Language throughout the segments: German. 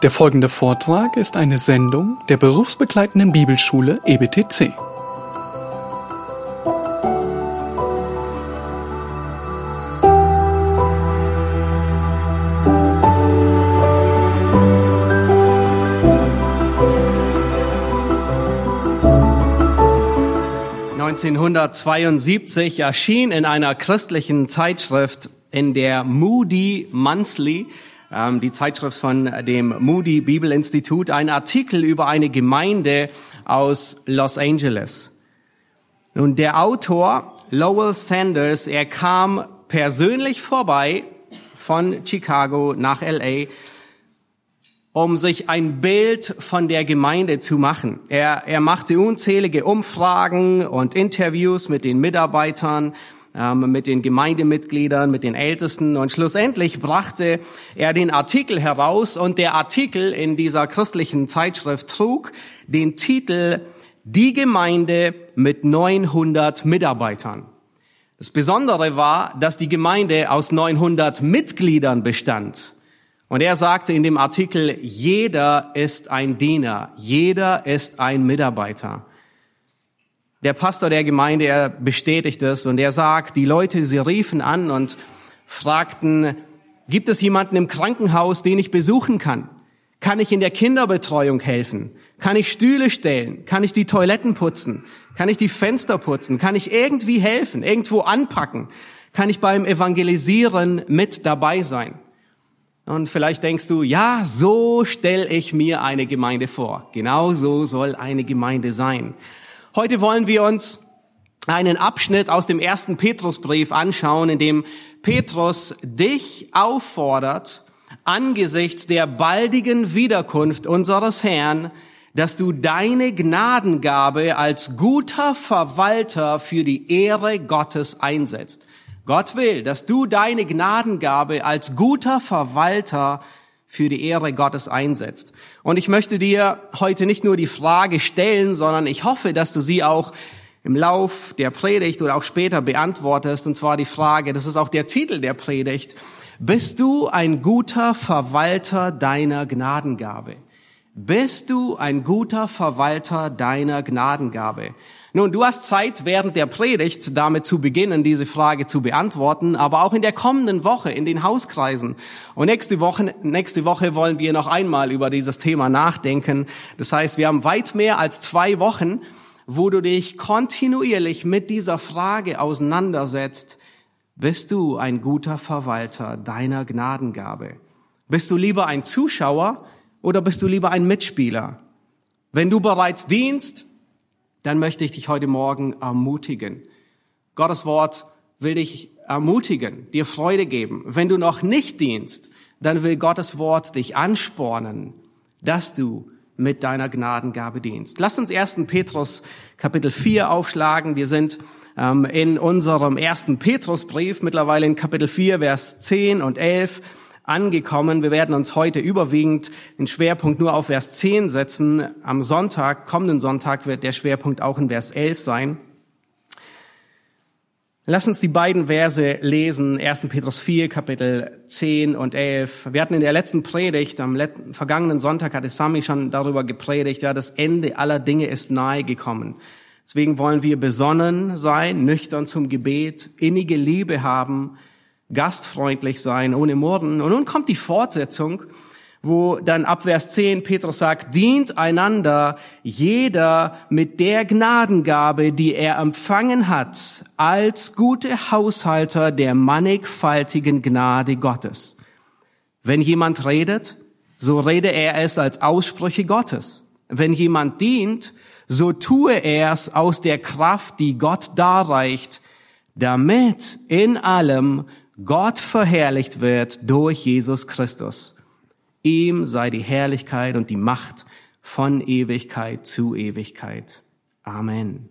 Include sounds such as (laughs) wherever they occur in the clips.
Der folgende Vortrag ist eine Sendung der berufsbegleitenden Bibelschule E EBTC. ...1972 erschien in einer christlichen Zeitschrift in der Moody Monthly, die Zeitschrift von dem Moody Bibelinstitut, ein Artikel über eine Gemeinde aus Los Angeles. Nun, der Autor Lowell Sanders, er kam persönlich vorbei von Chicago nach LA, um sich ein Bild von der Gemeinde zu machen. Er, er machte unzählige Umfragen und Interviews mit den Mitarbeitern, ähm, mit den Gemeindemitgliedern, mit den Ältesten und schlussendlich brachte er den Artikel heraus und der Artikel in dieser christlichen Zeitschrift trug den Titel Die Gemeinde mit 900 Mitarbeitern. Das Besondere war, dass die Gemeinde aus 900 Mitgliedern bestand. Und er sagte in dem Artikel, jeder ist ein Diener, jeder ist ein Mitarbeiter. Der Pastor der Gemeinde, er bestätigt es und er sagt, die Leute, sie riefen an und fragten, gibt es jemanden im Krankenhaus, den ich besuchen kann? Kann ich in der Kinderbetreuung helfen? Kann ich Stühle stellen? Kann ich die Toiletten putzen? Kann ich die Fenster putzen? Kann ich irgendwie helfen? Irgendwo anpacken? Kann ich beim Evangelisieren mit dabei sein? Und vielleicht denkst du, ja, so stelle ich mir eine Gemeinde vor. Genau so soll eine Gemeinde sein. Heute wollen wir uns einen Abschnitt aus dem ersten Petrusbrief anschauen, in dem Petrus dich auffordert, angesichts der baldigen Wiederkunft unseres Herrn, dass du deine Gnadengabe als guter Verwalter für die Ehre Gottes einsetzt. Gott will, dass du deine Gnadengabe als guter Verwalter für die Ehre Gottes einsetzt. Und ich möchte dir heute nicht nur die Frage stellen, sondern ich hoffe, dass du sie auch im Lauf der Predigt oder auch später beantwortest. Und zwar die Frage, das ist auch der Titel der Predigt. Bist du ein guter Verwalter deiner Gnadengabe? Bist du ein guter Verwalter deiner Gnadengabe? Nun, du hast Zeit, während der Predigt damit zu beginnen, diese Frage zu beantworten, aber auch in der kommenden Woche in den Hauskreisen. Und nächste Woche, nächste Woche wollen wir noch einmal über dieses Thema nachdenken. Das heißt, wir haben weit mehr als zwei Wochen, wo du dich kontinuierlich mit dieser Frage auseinandersetzt. Bist du ein guter Verwalter deiner Gnadengabe? Bist du lieber ein Zuschauer oder bist du lieber ein Mitspieler? Wenn du bereits dienst, dann möchte ich dich heute Morgen ermutigen. Gottes Wort will dich ermutigen, dir Freude geben. Wenn du noch nicht dienst, dann will Gottes Wort dich anspornen, dass du mit deiner Gnadengabe dienst. Lass uns 1. Petrus Kapitel 4 aufschlagen. Wir sind ähm, in unserem ersten Petrusbrief, mittlerweile in Kapitel 4, Vers 10 und 11 angekommen. Wir werden uns heute überwiegend den Schwerpunkt nur auf Vers 10 setzen. Am Sonntag, kommenden Sonntag, wird der Schwerpunkt auch in Vers 11 sein. Lass uns die beiden Verse lesen, 1. Petrus 4, Kapitel 10 und 11. Wir hatten in der letzten Predigt, am letzten, vergangenen Sonntag hatte Sami schon darüber gepredigt, ja, das Ende aller Dinge ist nahe gekommen. Deswegen wollen wir besonnen sein, nüchtern zum Gebet, innige Liebe haben, gastfreundlich sein, ohne Morden. Und nun kommt die Fortsetzung, wo dann ab Vers 10 Petrus sagt, dient einander jeder mit der Gnadengabe, die er empfangen hat, als gute Haushalter der mannigfaltigen Gnade Gottes. Wenn jemand redet, so rede er es als Aussprüche Gottes. Wenn jemand dient, so tue er es aus der Kraft, die Gott darreicht, damit in allem Gott verherrlicht wird durch Jesus Christus. Ihm sei die Herrlichkeit und die Macht von Ewigkeit zu Ewigkeit. Amen.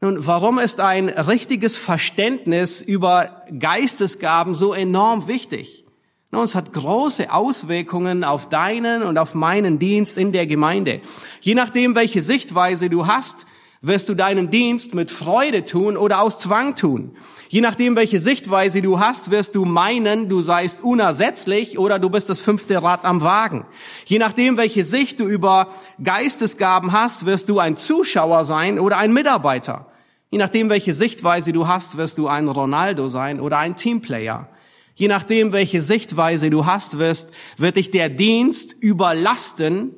Nun, warum ist ein richtiges Verständnis über Geistesgaben so enorm wichtig? Nun, es hat große Auswirkungen auf deinen und auf meinen Dienst in der Gemeinde. Je nachdem, welche Sichtweise du hast, wirst du deinen Dienst mit Freude tun oder aus Zwang tun. Je nachdem, welche Sichtweise du hast, wirst du meinen, du seist unersetzlich oder du bist das fünfte Rad am Wagen. Je nachdem, welche Sicht du über Geistesgaben hast, wirst du ein Zuschauer sein oder ein Mitarbeiter. Je nachdem, welche Sichtweise du hast, wirst du ein Ronaldo sein oder ein Teamplayer. Je nachdem, welche Sichtweise du hast, wirst, wird dich der Dienst überlasten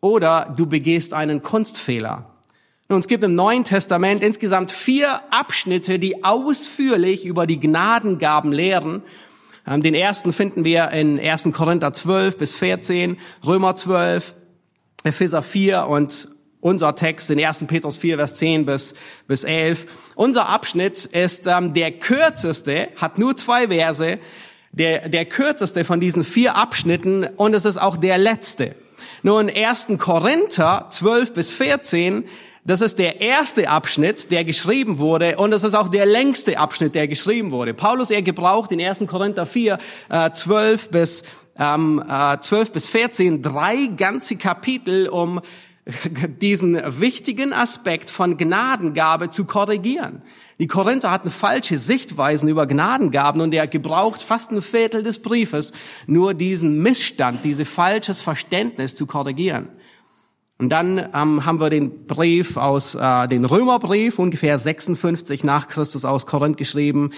oder du begehst einen Kunstfehler. Nun, es gibt im Neuen Testament insgesamt vier Abschnitte, die ausführlich über die Gnadengaben lehren. Ähm, den ersten finden wir in 1. Korinther 12 bis 14, Römer 12, Epheser 4 und unser Text in 1. Petrus 4, Vers 10 bis, bis 11. Unser Abschnitt ist ähm, der kürzeste, hat nur zwei Verse, der, der kürzeste von diesen vier Abschnitten und es ist auch der letzte. Nur in 1. Korinther 12 bis 14 das ist der erste Abschnitt, der geschrieben wurde und das ist auch der längste Abschnitt, der geschrieben wurde. Paulus, er gebraucht in 1. Korinther 4, äh, 12 bis, ähm, äh, 12 bis 14 drei ganze Kapitel, um (laughs) diesen wichtigen Aspekt von Gnadengabe zu korrigieren. Die Korinther hatten falsche Sichtweisen über Gnadengaben und er gebraucht fast ein Viertel des Briefes, nur diesen Missstand, dieses falsches Verständnis zu korrigieren. Und dann ähm, haben wir den Brief aus, äh, den Römerbrief, ungefähr 56 nach Christus aus Korinth geschrieben,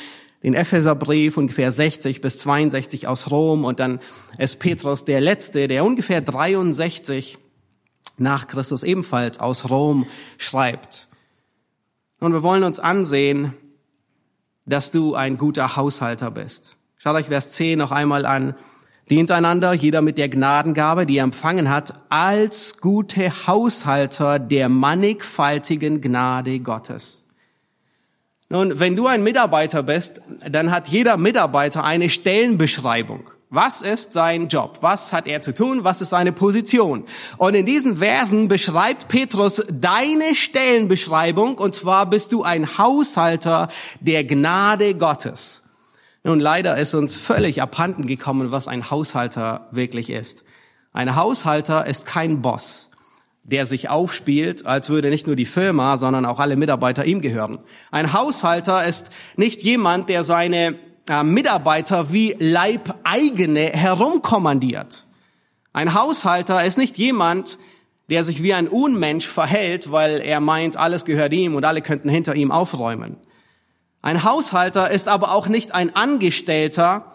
den Epheserbrief, ungefähr 60 bis 62 aus Rom und dann ist Petrus der Letzte, der ungefähr 63 nach Christus ebenfalls aus Rom schreibt. Und wir wollen uns ansehen, dass du ein guter Haushalter bist. Schaut euch Vers 10 noch einmal an. Dient einander, jeder mit der Gnadengabe, die er empfangen hat, als gute Haushalter der mannigfaltigen Gnade Gottes. Nun, wenn du ein Mitarbeiter bist, dann hat jeder Mitarbeiter eine Stellenbeschreibung. Was ist sein Job? Was hat er zu tun? Was ist seine Position? Und in diesen Versen beschreibt Petrus deine Stellenbeschreibung, und zwar bist du ein Haushalter der Gnade Gottes. Nun, leider ist uns völlig abhanden gekommen, was ein Haushalter wirklich ist. Ein Haushalter ist kein Boss, der sich aufspielt, als würde nicht nur die Firma, sondern auch alle Mitarbeiter ihm gehören. Ein Haushalter ist nicht jemand, der seine äh, Mitarbeiter wie Leibeigene herumkommandiert. Ein Haushalter ist nicht jemand, der sich wie ein Unmensch verhält, weil er meint, alles gehört ihm und alle könnten hinter ihm aufräumen. Ein Haushalter ist aber auch nicht ein Angestellter,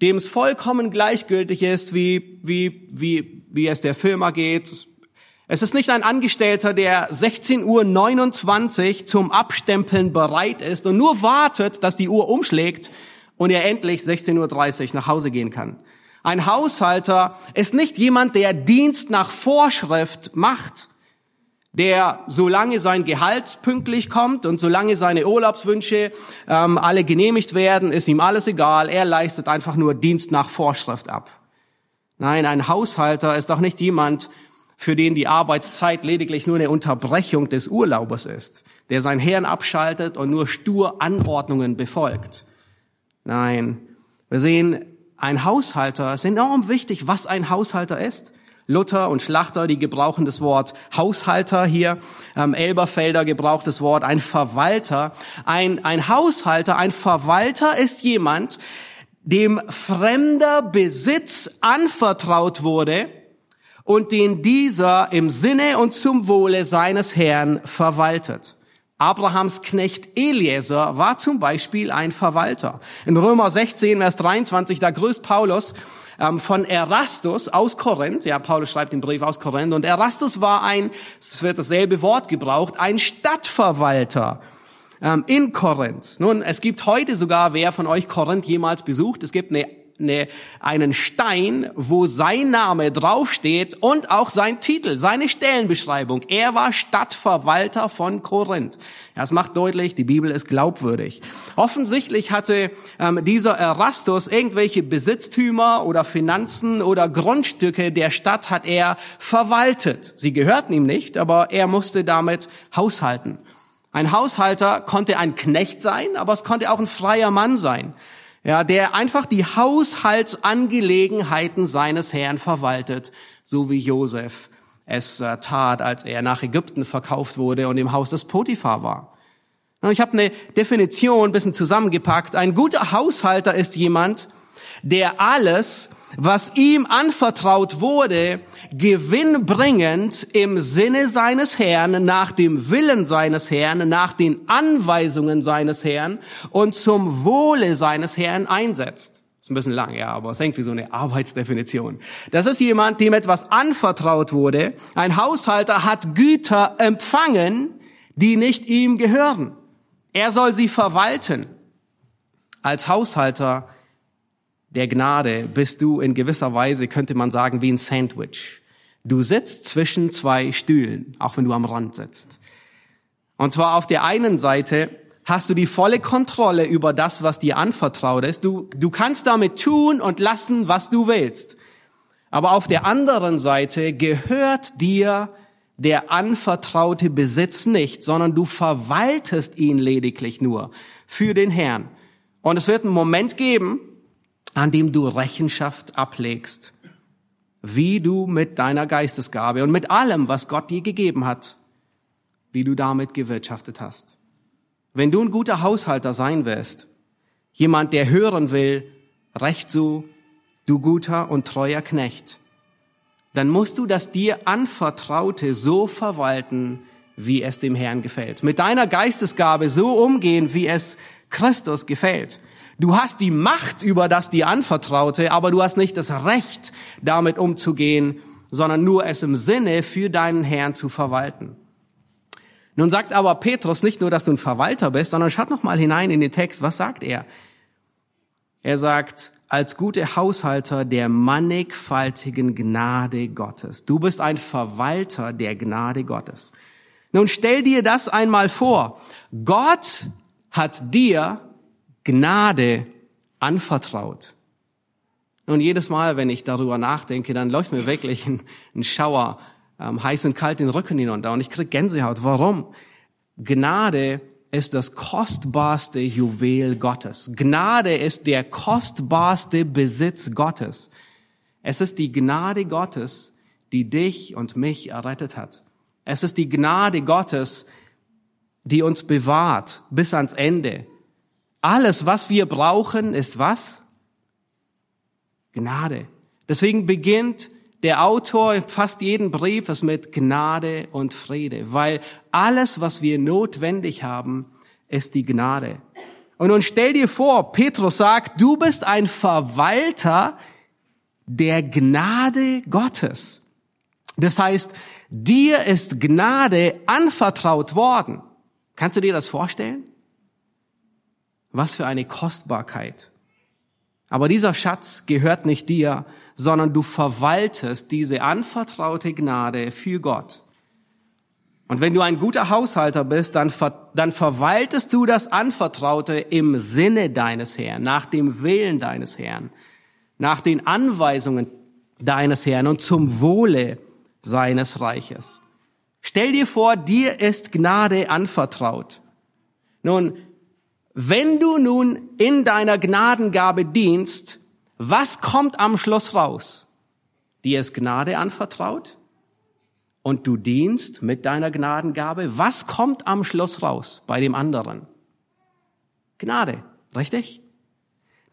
dem es vollkommen gleichgültig ist, wie, wie, wie, wie es der Firma geht. Es ist nicht ein Angestellter, der 16.29 Uhr zum Abstempeln bereit ist und nur wartet, dass die Uhr umschlägt und er endlich 16.30 Uhr nach Hause gehen kann. Ein Haushalter ist nicht jemand, der Dienst nach Vorschrift macht der solange sein Gehalt pünktlich kommt und solange seine Urlaubswünsche ähm, alle genehmigt werden, ist ihm alles egal. Er leistet einfach nur Dienst nach Vorschrift ab. Nein, ein Haushalter ist doch nicht jemand, für den die Arbeitszeit lediglich nur eine Unterbrechung des Urlaubes ist, der sein Hirn abschaltet und nur stur Anordnungen befolgt. Nein, wir sehen, ein Haushalter ist enorm wichtig, was ein Haushalter ist. Luther und Schlachter, die gebrauchen das Wort Haushalter hier. Ähm, Elberfelder gebraucht das Wort ein Verwalter. Ein, ein Haushalter, ein Verwalter ist jemand, dem fremder Besitz anvertraut wurde und den dieser im Sinne und zum Wohle seines Herrn verwaltet. Abrahams Knecht Eliezer war zum Beispiel ein Verwalter. In Römer 16, Vers 23, da grüßt Paulus von Erastus aus Korinth. Ja, Paulus schreibt den Brief aus Korinth. Und Erastus war ein, es wird dasselbe Wort gebraucht, ein Stadtverwalter ähm, in Korinth. Nun, es gibt heute sogar, wer von euch Korinth jemals besucht, es gibt eine eine, einen Stein, wo sein Name draufsteht und auch sein Titel, seine Stellenbeschreibung. Er war Stadtverwalter von Korinth. Das macht deutlich, die Bibel ist glaubwürdig. Offensichtlich hatte ähm, dieser Erastus irgendwelche Besitztümer oder Finanzen oder Grundstücke der Stadt hat er verwaltet. Sie gehörten ihm nicht, aber er musste damit haushalten. Ein Haushalter konnte ein Knecht sein, aber es konnte auch ein freier Mann sein ja, der einfach die Haushaltsangelegenheiten seines Herrn verwaltet, so wie Josef es äh, tat, als er nach Ägypten verkauft wurde und im Haus des Potiphar war. Und ich habe eine Definition ein bisschen zusammengepackt. Ein guter Haushalter ist jemand, der alles, was ihm anvertraut wurde, gewinnbringend im Sinne seines Herrn, nach dem Willen seines Herrn, nach den Anweisungen seines Herrn und zum Wohle seines Herrn einsetzt. Ist ein bisschen lang, ja, aber es hängt wie so eine Arbeitsdefinition. Das ist jemand, dem etwas anvertraut wurde. Ein Haushalter hat Güter empfangen, die nicht ihm gehören. Er soll sie verwalten. Als Haushalter der Gnade bist du in gewisser Weise, könnte man sagen, wie ein Sandwich. Du sitzt zwischen zwei Stühlen, auch wenn du am Rand sitzt. Und zwar auf der einen Seite hast du die volle Kontrolle über das, was dir anvertraut ist. Du, du kannst damit tun und lassen, was du willst. Aber auf der anderen Seite gehört dir der anvertraute Besitz nicht, sondern du verwaltest ihn lediglich nur für den Herrn. Und es wird einen Moment geben, an dem du Rechenschaft ablegst, wie du mit deiner Geistesgabe und mit allem, was Gott dir gegeben hat, wie du damit gewirtschaftet hast. Wenn du ein guter Haushalter sein wirst, jemand, der hören will, recht so, du guter und treuer Knecht, dann musst du das dir anvertraute so verwalten, wie es dem Herrn gefällt. Mit deiner Geistesgabe so umgehen, wie es Christus gefällt. Du hast die Macht über das dir anvertraute, aber du hast nicht das Recht, damit umzugehen, sondern nur es im Sinne für deinen Herrn zu verwalten. Nun sagt aber Petrus nicht nur, dass du ein Verwalter bist, sondern schaut noch mal hinein in den Text. Was sagt er? Er sagt, als gute Haushalter der mannigfaltigen Gnade Gottes. Du bist ein Verwalter der Gnade Gottes. Nun stell dir das einmal vor. Gott hat dir Gnade anvertraut. Und jedes Mal, wenn ich darüber nachdenke, dann läuft mir wirklich ein, ein Schauer ähm, heiß und kalt den Rücken hinunter und ich krieg Gänsehaut. Warum? Gnade ist das kostbarste Juwel Gottes. Gnade ist der kostbarste Besitz Gottes. Es ist die Gnade Gottes, die dich und mich errettet hat. Es ist die Gnade Gottes, die uns bewahrt bis ans Ende, alles, was wir brauchen, ist was? Gnade. Deswegen beginnt der Autor fast jeden Briefes mit Gnade und Friede, weil alles, was wir notwendig haben, ist die Gnade. Und nun stell dir vor, Petrus sagt, du bist ein Verwalter der Gnade Gottes. Das heißt, dir ist Gnade anvertraut worden. Kannst du dir das vorstellen? Was für eine Kostbarkeit. Aber dieser Schatz gehört nicht dir, sondern du verwaltest diese anvertraute Gnade für Gott. Und wenn du ein guter Haushalter bist, dann, ver dann verwaltest du das Anvertraute im Sinne deines Herrn, nach dem Willen deines Herrn, nach den Anweisungen deines Herrn und zum Wohle seines Reiches. Stell dir vor, dir ist Gnade anvertraut. Nun, wenn du nun in deiner Gnadengabe dienst, was kommt am Schluss raus? Dir ist Gnade anvertraut und du dienst mit deiner Gnadengabe. Was kommt am Schluss raus bei dem anderen? Gnade, richtig?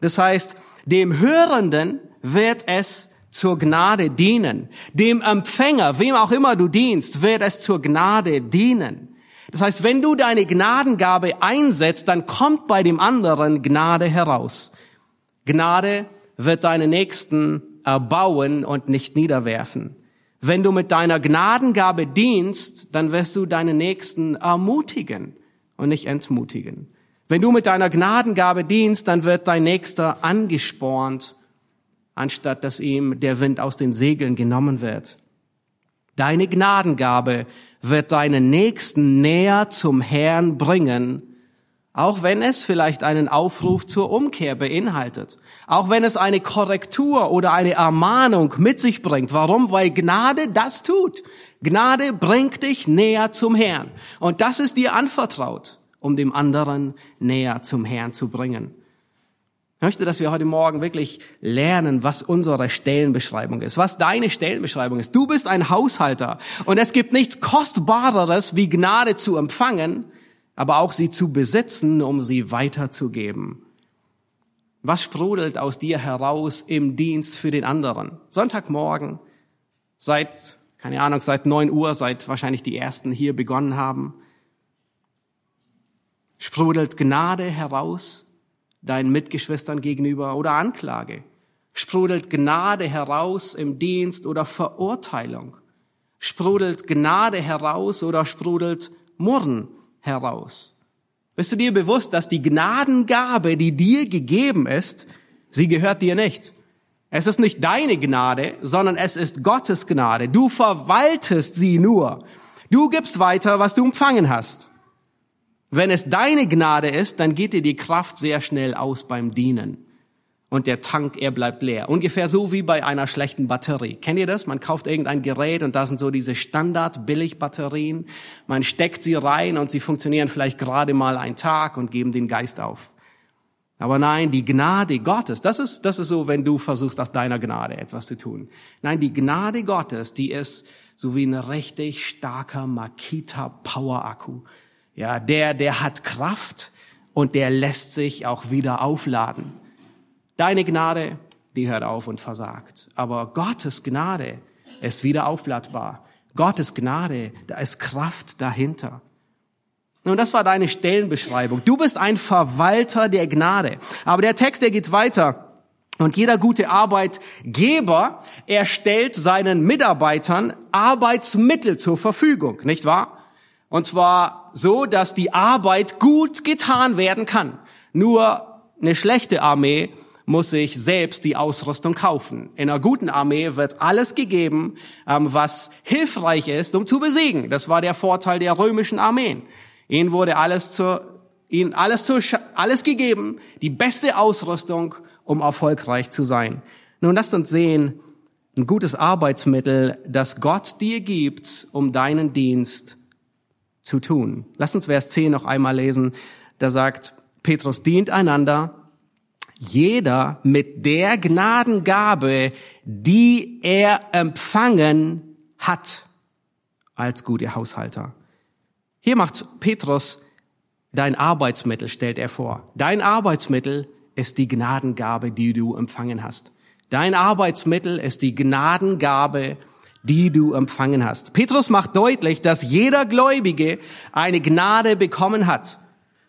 Das heißt, dem Hörenden wird es zur Gnade dienen. Dem Empfänger, wem auch immer du dienst, wird es zur Gnade dienen. Das heißt, wenn du deine Gnadengabe einsetzt, dann kommt bei dem anderen Gnade heraus. Gnade wird deine Nächsten erbauen und nicht niederwerfen. Wenn du mit deiner Gnadengabe dienst, dann wirst du deine Nächsten ermutigen und nicht entmutigen. Wenn du mit deiner Gnadengabe dienst, dann wird dein Nächster angespornt, anstatt dass ihm der Wind aus den Segeln genommen wird. Deine Gnadengabe wird deinen Nächsten näher zum Herrn bringen, auch wenn es vielleicht einen Aufruf zur Umkehr beinhaltet, auch wenn es eine Korrektur oder eine Ermahnung mit sich bringt. Warum? Weil Gnade das tut. Gnade bringt dich näher zum Herrn. Und das ist dir anvertraut, um dem anderen näher zum Herrn zu bringen. Möchte, dass wir heute Morgen wirklich lernen, was unsere Stellenbeschreibung ist, was deine Stellenbeschreibung ist. Du bist ein Haushalter und es gibt nichts Kostbareres, wie Gnade zu empfangen, aber auch sie zu besitzen, um sie weiterzugeben. Was sprudelt aus dir heraus im Dienst für den anderen? Sonntagmorgen, seit, keine Ahnung, seit neun Uhr, seit wahrscheinlich die ersten hier begonnen haben. Sprudelt Gnade heraus deinen Mitgeschwistern gegenüber oder Anklage? Sprudelt Gnade heraus im Dienst oder Verurteilung? Sprudelt Gnade heraus oder sprudelt Murren heraus? Bist du dir bewusst, dass die Gnadengabe, die dir gegeben ist, sie gehört dir nicht? Es ist nicht deine Gnade, sondern es ist Gottes Gnade. Du verwaltest sie nur. Du gibst weiter, was du empfangen hast. Wenn es deine Gnade ist, dann geht dir die Kraft sehr schnell aus beim Dienen. Und der Tank, er bleibt leer. Ungefähr so wie bei einer schlechten Batterie. Kennt ihr das? Man kauft irgendein Gerät und da sind so diese Standard-Billig-Batterien. Man steckt sie rein und sie funktionieren vielleicht gerade mal einen Tag und geben den Geist auf. Aber nein, die Gnade Gottes, das ist, das ist so, wenn du versuchst, aus deiner Gnade etwas zu tun. Nein, die Gnade Gottes, die ist so wie ein richtig starker Makita Power Akku. Ja, der, der hat Kraft und der lässt sich auch wieder aufladen. Deine Gnade, die hört auf und versagt. Aber Gottes Gnade ist wieder aufladbar. Gottes Gnade, da ist Kraft dahinter. Nun, das war deine Stellenbeschreibung. Du bist ein Verwalter der Gnade. Aber der Text, der geht weiter. Und jeder gute Arbeitgeber, er stellt seinen Mitarbeitern Arbeitsmittel zur Verfügung, nicht wahr? Und zwar so, dass die Arbeit gut getan werden kann. Nur eine schlechte Armee muss sich selbst die Ausrüstung kaufen. In einer guten Armee wird alles gegeben, ähm, was hilfreich ist, um zu besiegen. Das war der Vorteil der römischen Armeen. Ihnen wurde alles zur, ihnen alles zur, alles gegeben, die beste Ausrüstung, um erfolgreich zu sein. Nun lasst uns sehen, ein gutes Arbeitsmittel, das Gott dir gibt, um deinen Dienst zu tun. Lass uns Vers 10 noch einmal lesen. Da sagt, Petrus dient einander, jeder mit der Gnadengabe, die er empfangen hat, als gute Haushalter. Hier macht Petrus dein Arbeitsmittel, stellt er vor. Dein Arbeitsmittel ist die Gnadengabe, die du empfangen hast. Dein Arbeitsmittel ist die Gnadengabe, die du empfangen hast. Petrus macht deutlich, dass jeder Gläubige eine Gnade bekommen hat.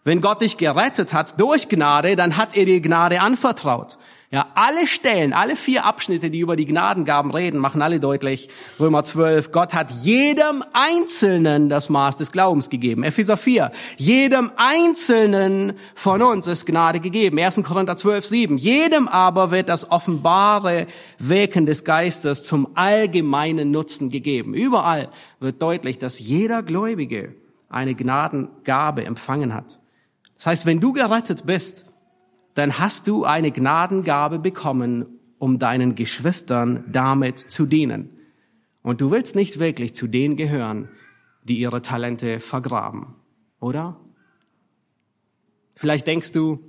Wenn Gott dich gerettet hat durch Gnade, dann hat er dir Gnade anvertraut. Ja, alle Stellen, alle vier Abschnitte, die über die Gnadengaben reden, machen alle deutlich. Römer 12, Gott hat jedem Einzelnen das Maß des Glaubens gegeben. Epheser 4, jedem Einzelnen von uns ist Gnade gegeben. 1. Korinther 12, 7, jedem aber wird das offenbare Wirken des Geistes zum allgemeinen Nutzen gegeben. Überall wird deutlich, dass jeder Gläubige eine Gnadengabe empfangen hat. Das heißt, wenn du gerettet bist, dann hast du eine Gnadengabe bekommen, um deinen Geschwistern damit zu dienen. Und du willst nicht wirklich zu denen gehören, die ihre Talente vergraben, oder? Vielleicht denkst du,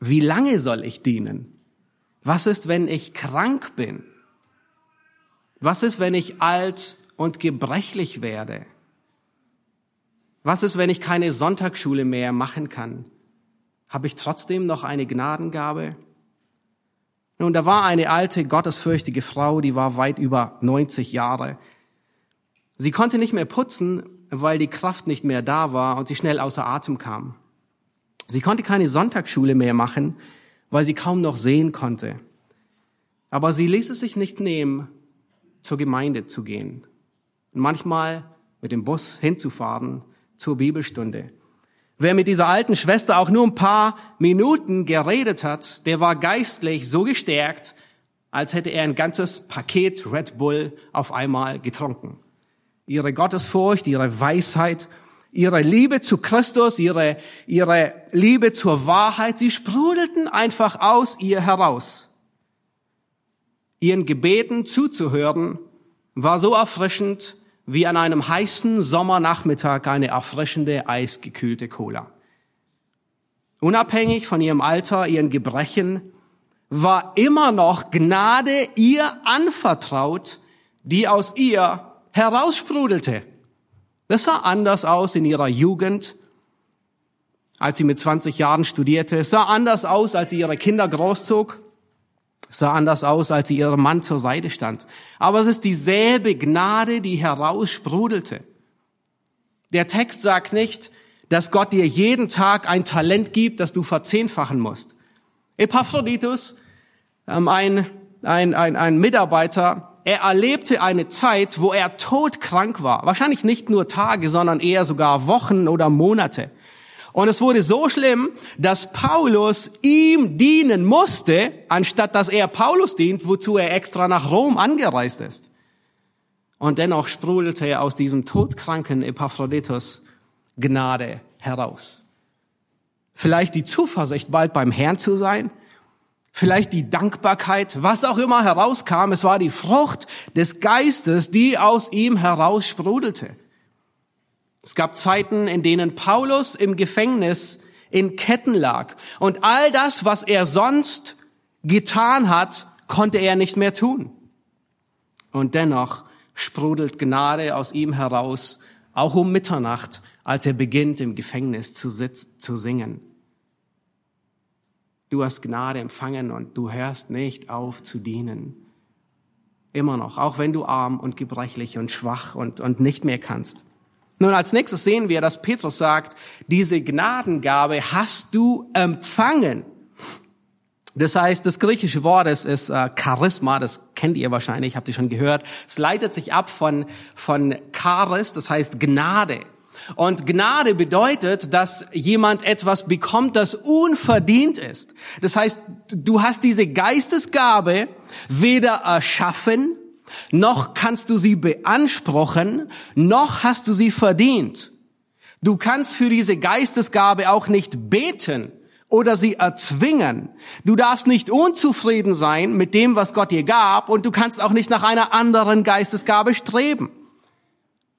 wie lange soll ich dienen? Was ist, wenn ich krank bin? Was ist, wenn ich alt und gebrechlich werde? Was ist, wenn ich keine Sonntagsschule mehr machen kann? Habe ich trotzdem noch eine Gnadengabe? Nun, da war eine alte, gottesfürchtige Frau, die war weit über 90 Jahre. Sie konnte nicht mehr putzen, weil die Kraft nicht mehr da war und sie schnell außer Atem kam. Sie konnte keine Sonntagsschule mehr machen, weil sie kaum noch sehen konnte. Aber sie ließ es sich nicht nehmen, zur Gemeinde zu gehen. Und manchmal mit dem Bus hinzufahren zur Bibelstunde. Wer mit dieser alten Schwester auch nur ein paar Minuten geredet hat, der war geistlich so gestärkt, als hätte er ein ganzes Paket Red Bull auf einmal getrunken. Ihre Gottesfurcht, ihre Weisheit, ihre Liebe zu Christus, ihre, ihre Liebe zur Wahrheit, sie sprudelten einfach aus ihr heraus. Ihren Gebeten zuzuhören war so erfrischend, wie an einem heißen Sommernachmittag eine erfrischende, eisgekühlte Cola. unabhängig von ihrem Alter, ihren Gebrechen, war immer noch Gnade ihr anvertraut, die aus ihr heraussprudelte. Das sah anders aus in ihrer Jugend, als sie mit 20 Jahren studierte. Es sah anders aus, als sie ihre Kinder großzog. Sah anders aus, als sie ihrem Mann zur Seite stand. Aber es ist dieselbe Gnade, die heraussprudelte. Der Text sagt nicht, dass Gott dir jeden Tag ein Talent gibt, das du verzehnfachen musst. Epaphroditus, ähm, ein, ein, ein, ein Mitarbeiter, er erlebte eine Zeit, wo er todkrank war. Wahrscheinlich nicht nur Tage, sondern eher sogar Wochen oder Monate. Und es wurde so schlimm, dass Paulus ihm dienen musste, anstatt dass er Paulus dient, wozu er extra nach Rom angereist ist. Und dennoch sprudelte er aus diesem todkranken Epaphroditus Gnade heraus. Vielleicht die Zuversicht, bald beim Herrn zu sein, vielleicht die Dankbarkeit, was auch immer herauskam, es war die Frucht des Geistes, die aus ihm heraus sprudelte. Es gab Zeiten, in denen Paulus im Gefängnis in Ketten lag und all das, was er sonst getan hat, konnte er nicht mehr tun. Und dennoch sprudelt Gnade aus ihm heraus, auch um Mitternacht, als er beginnt, im Gefängnis zu, zu singen. Du hast Gnade empfangen und du hörst nicht auf zu dienen. Immer noch, auch wenn du arm und gebrechlich und schwach und, und nicht mehr kannst. Nun, als nächstes sehen wir, dass Petrus sagt, diese Gnadengabe hast du empfangen. Das heißt, das griechische Wort ist, ist äh, Charisma, das kennt ihr wahrscheinlich, habt ihr schon gehört. Es leitet sich ab von, von Charis, das heißt Gnade. Und Gnade bedeutet, dass jemand etwas bekommt, das unverdient ist. Das heißt, du hast diese Geistesgabe weder erschaffen, noch kannst du sie beanspruchen, noch hast du sie verdient. Du kannst für diese Geistesgabe auch nicht beten oder sie erzwingen. Du darfst nicht unzufrieden sein mit dem, was Gott dir gab und du kannst auch nicht nach einer anderen Geistesgabe streben.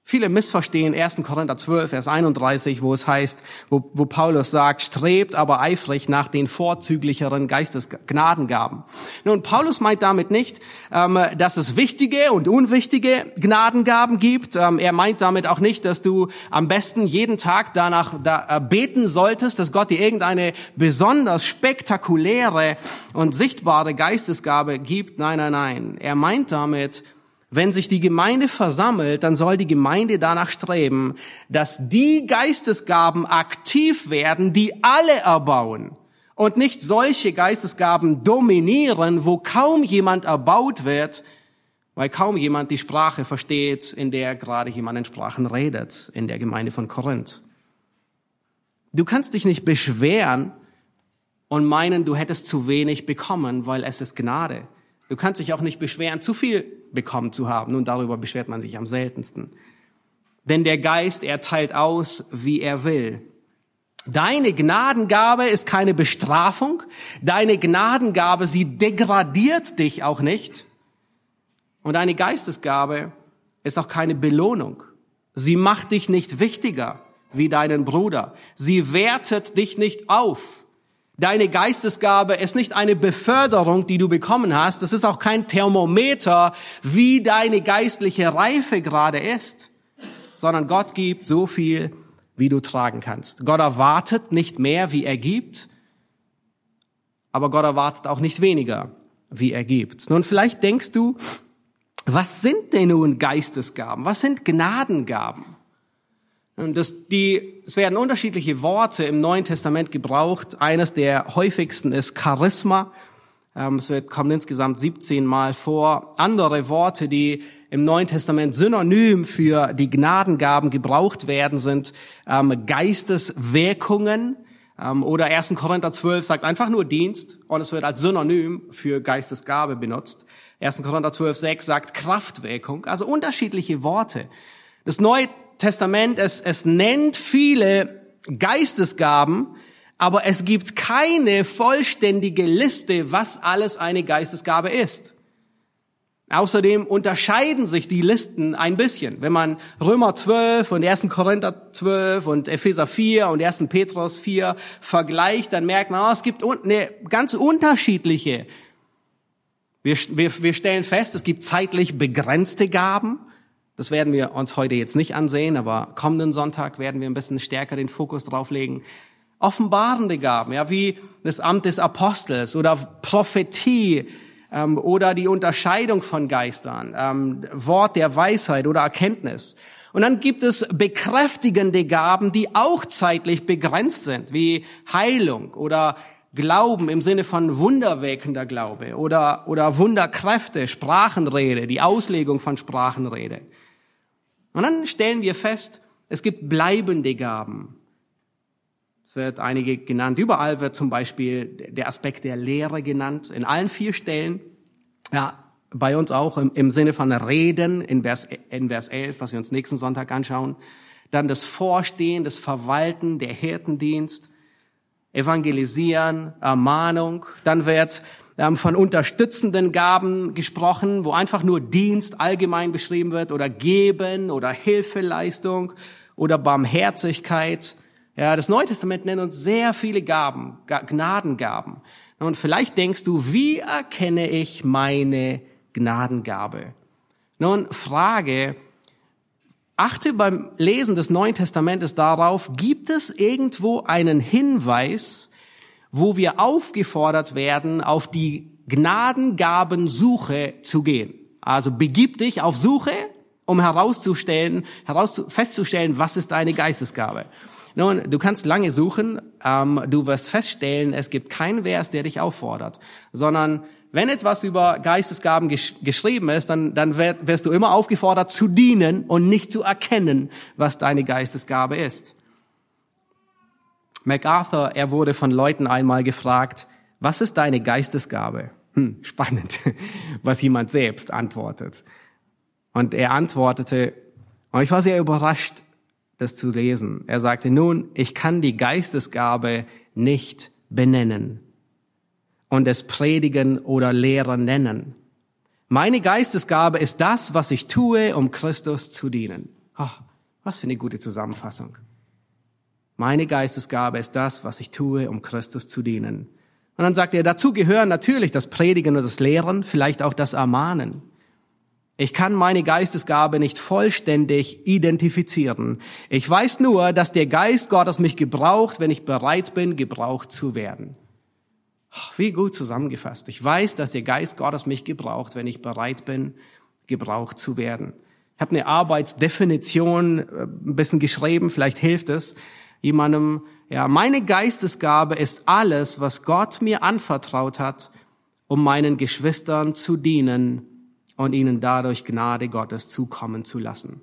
Viele missverstehen 1. Korinther 12, Vers 31, wo es heißt, wo, wo Paulus sagt, strebt aber eifrig nach den vorzüglicheren Geistesgnadengaben. Nun, Paulus meint damit nicht, ähm, dass es wichtige und unwichtige Gnadengaben gibt. Ähm, er meint damit auch nicht, dass du am besten jeden Tag danach da, äh, beten solltest, dass Gott dir irgendeine besonders spektakuläre und sichtbare Geistesgabe gibt. Nein, nein, nein. Er meint damit, wenn sich die Gemeinde versammelt, dann soll die Gemeinde danach streben, dass die Geistesgaben aktiv werden, die alle erbauen und nicht solche Geistesgaben dominieren, wo kaum jemand erbaut wird, weil kaum jemand die Sprache versteht, in der gerade jemand in Sprachen redet, in der Gemeinde von Korinth. Du kannst dich nicht beschweren und meinen, du hättest zu wenig bekommen, weil es ist Gnade. Du kannst dich auch nicht beschweren, zu viel bekommen zu haben. Nun, darüber beschwert man sich am seltensten. Denn der Geist, er teilt aus, wie er will. Deine Gnadengabe ist keine Bestrafung. Deine Gnadengabe, sie degradiert dich auch nicht. Und deine Geistesgabe ist auch keine Belohnung. Sie macht dich nicht wichtiger wie deinen Bruder. Sie wertet dich nicht auf. Deine Geistesgabe ist nicht eine Beförderung, die du bekommen hast. Das ist auch kein Thermometer, wie deine geistliche Reife gerade ist, sondern Gott gibt so viel, wie du tragen kannst. Gott erwartet nicht mehr, wie er gibt, aber Gott erwartet auch nicht weniger, wie er gibt. Nun, vielleicht denkst du, was sind denn nun Geistesgaben? Was sind Gnadengaben? Das, die, es werden unterschiedliche Worte im Neuen Testament gebraucht. Eines der häufigsten ist Charisma. Ähm, es wird, kommt insgesamt 17 Mal vor. Andere Worte, die im Neuen Testament synonym für die Gnadengaben gebraucht werden, sind ähm, Geisteswirkungen. Ähm, oder 1. Korinther 12 sagt einfach nur Dienst und es wird als Synonym für Geistesgabe benutzt. 1. Korinther 12, 6 sagt Kraftwirkung. Also unterschiedliche Worte. Das Neue Testament, es, es nennt viele Geistesgaben, aber es gibt keine vollständige Liste, was alles eine Geistesgabe ist. Außerdem unterscheiden sich die Listen ein bisschen. Wenn man Römer 12 und 1. Korinther 12 und Epheser 4 und 1. Petrus 4 vergleicht, dann merkt man, oh, es gibt eine ganz unterschiedliche. Wir, wir, wir stellen fest, es gibt zeitlich begrenzte Gaben. Das werden wir uns heute jetzt nicht ansehen, aber kommenden Sonntag werden wir ein bisschen stärker den Fokus drauf legen. Offenbarende Gaben, ja, wie das Amt des Apostels oder Prophetie, ähm, oder die Unterscheidung von Geistern, ähm, Wort der Weisheit oder Erkenntnis. Und dann gibt es bekräftigende Gaben, die auch zeitlich begrenzt sind, wie Heilung oder Glauben im Sinne von wunderweckender Glaube oder, oder Wunderkräfte, Sprachenrede, die Auslegung von Sprachenrede. Und dann stellen wir fest, es gibt bleibende Gaben. Es wird einige genannt. Überall wird zum Beispiel der Aspekt der Lehre genannt. In allen vier Stellen. Ja, bei uns auch im, im Sinne von Reden in Vers, in Vers 11, was wir uns nächsten Sonntag anschauen. Dann das Vorstehen, das Verwalten, der Hirtendienst, Evangelisieren, Ermahnung. Dann wird ähm, von unterstützenden Gaben gesprochen, wo einfach nur Dienst allgemein beschrieben wird oder Geben oder Hilfeleistung oder Barmherzigkeit ja, das Neue Testament nennt uns sehr viele Gaben, Gnadengaben. Und vielleicht denkst du, wie erkenne ich meine Gnadengabe? Nun, Frage, achte beim Lesen des Neuen Testamentes darauf, gibt es irgendwo einen Hinweis, wo wir aufgefordert werden, auf die Gnadengabensuche zu gehen? Also begib dich auf Suche, um herauszustellen, heraus festzustellen, was ist deine Geistesgabe. Nun, du kannst lange suchen, ähm, du wirst feststellen, es gibt keinen Vers, der dich auffordert, sondern wenn etwas über Geistesgaben gesch geschrieben ist, dann, dann wirst du immer aufgefordert zu dienen und nicht zu erkennen, was deine Geistesgabe ist. MacArthur, er wurde von Leuten einmal gefragt, was ist deine Geistesgabe? Hm, spannend, (laughs) was jemand selbst antwortet. Und er antwortete, und ich war sehr überrascht, das zu lesen. Er sagte, nun, ich kann die Geistesgabe nicht benennen und es predigen oder lehren nennen. Meine Geistesgabe ist das, was ich tue, um Christus zu dienen. Oh, was für eine gute Zusammenfassung. Meine Geistesgabe ist das, was ich tue, um Christus zu dienen. Und dann sagt er, dazu gehören natürlich das Predigen und das Lehren, vielleicht auch das Ermahnen. Ich kann meine Geistesgabe nicht vollständig identifizieren. Ich weiß nur, dass der Geist Gottes mich gebraucht, wenn ich bereit bin, gebraucht zu werden. Wie gut zusammengefasst. Ich weiß, dass der Geist Gottes mich gebraucht, wenn ich bereit bin, gebraucht zu werden. Ich habe eine Arbeitsdefinition äh, ein bisschen geschrieben, vielleicht hilft es jemandem. Ja, meine Geistesgabe ist alles, was Gott mir anvertraut hat, um meinen Geschwistern zu dienen und ihnen dadurch Gnade Gottes zukommen zu lassen.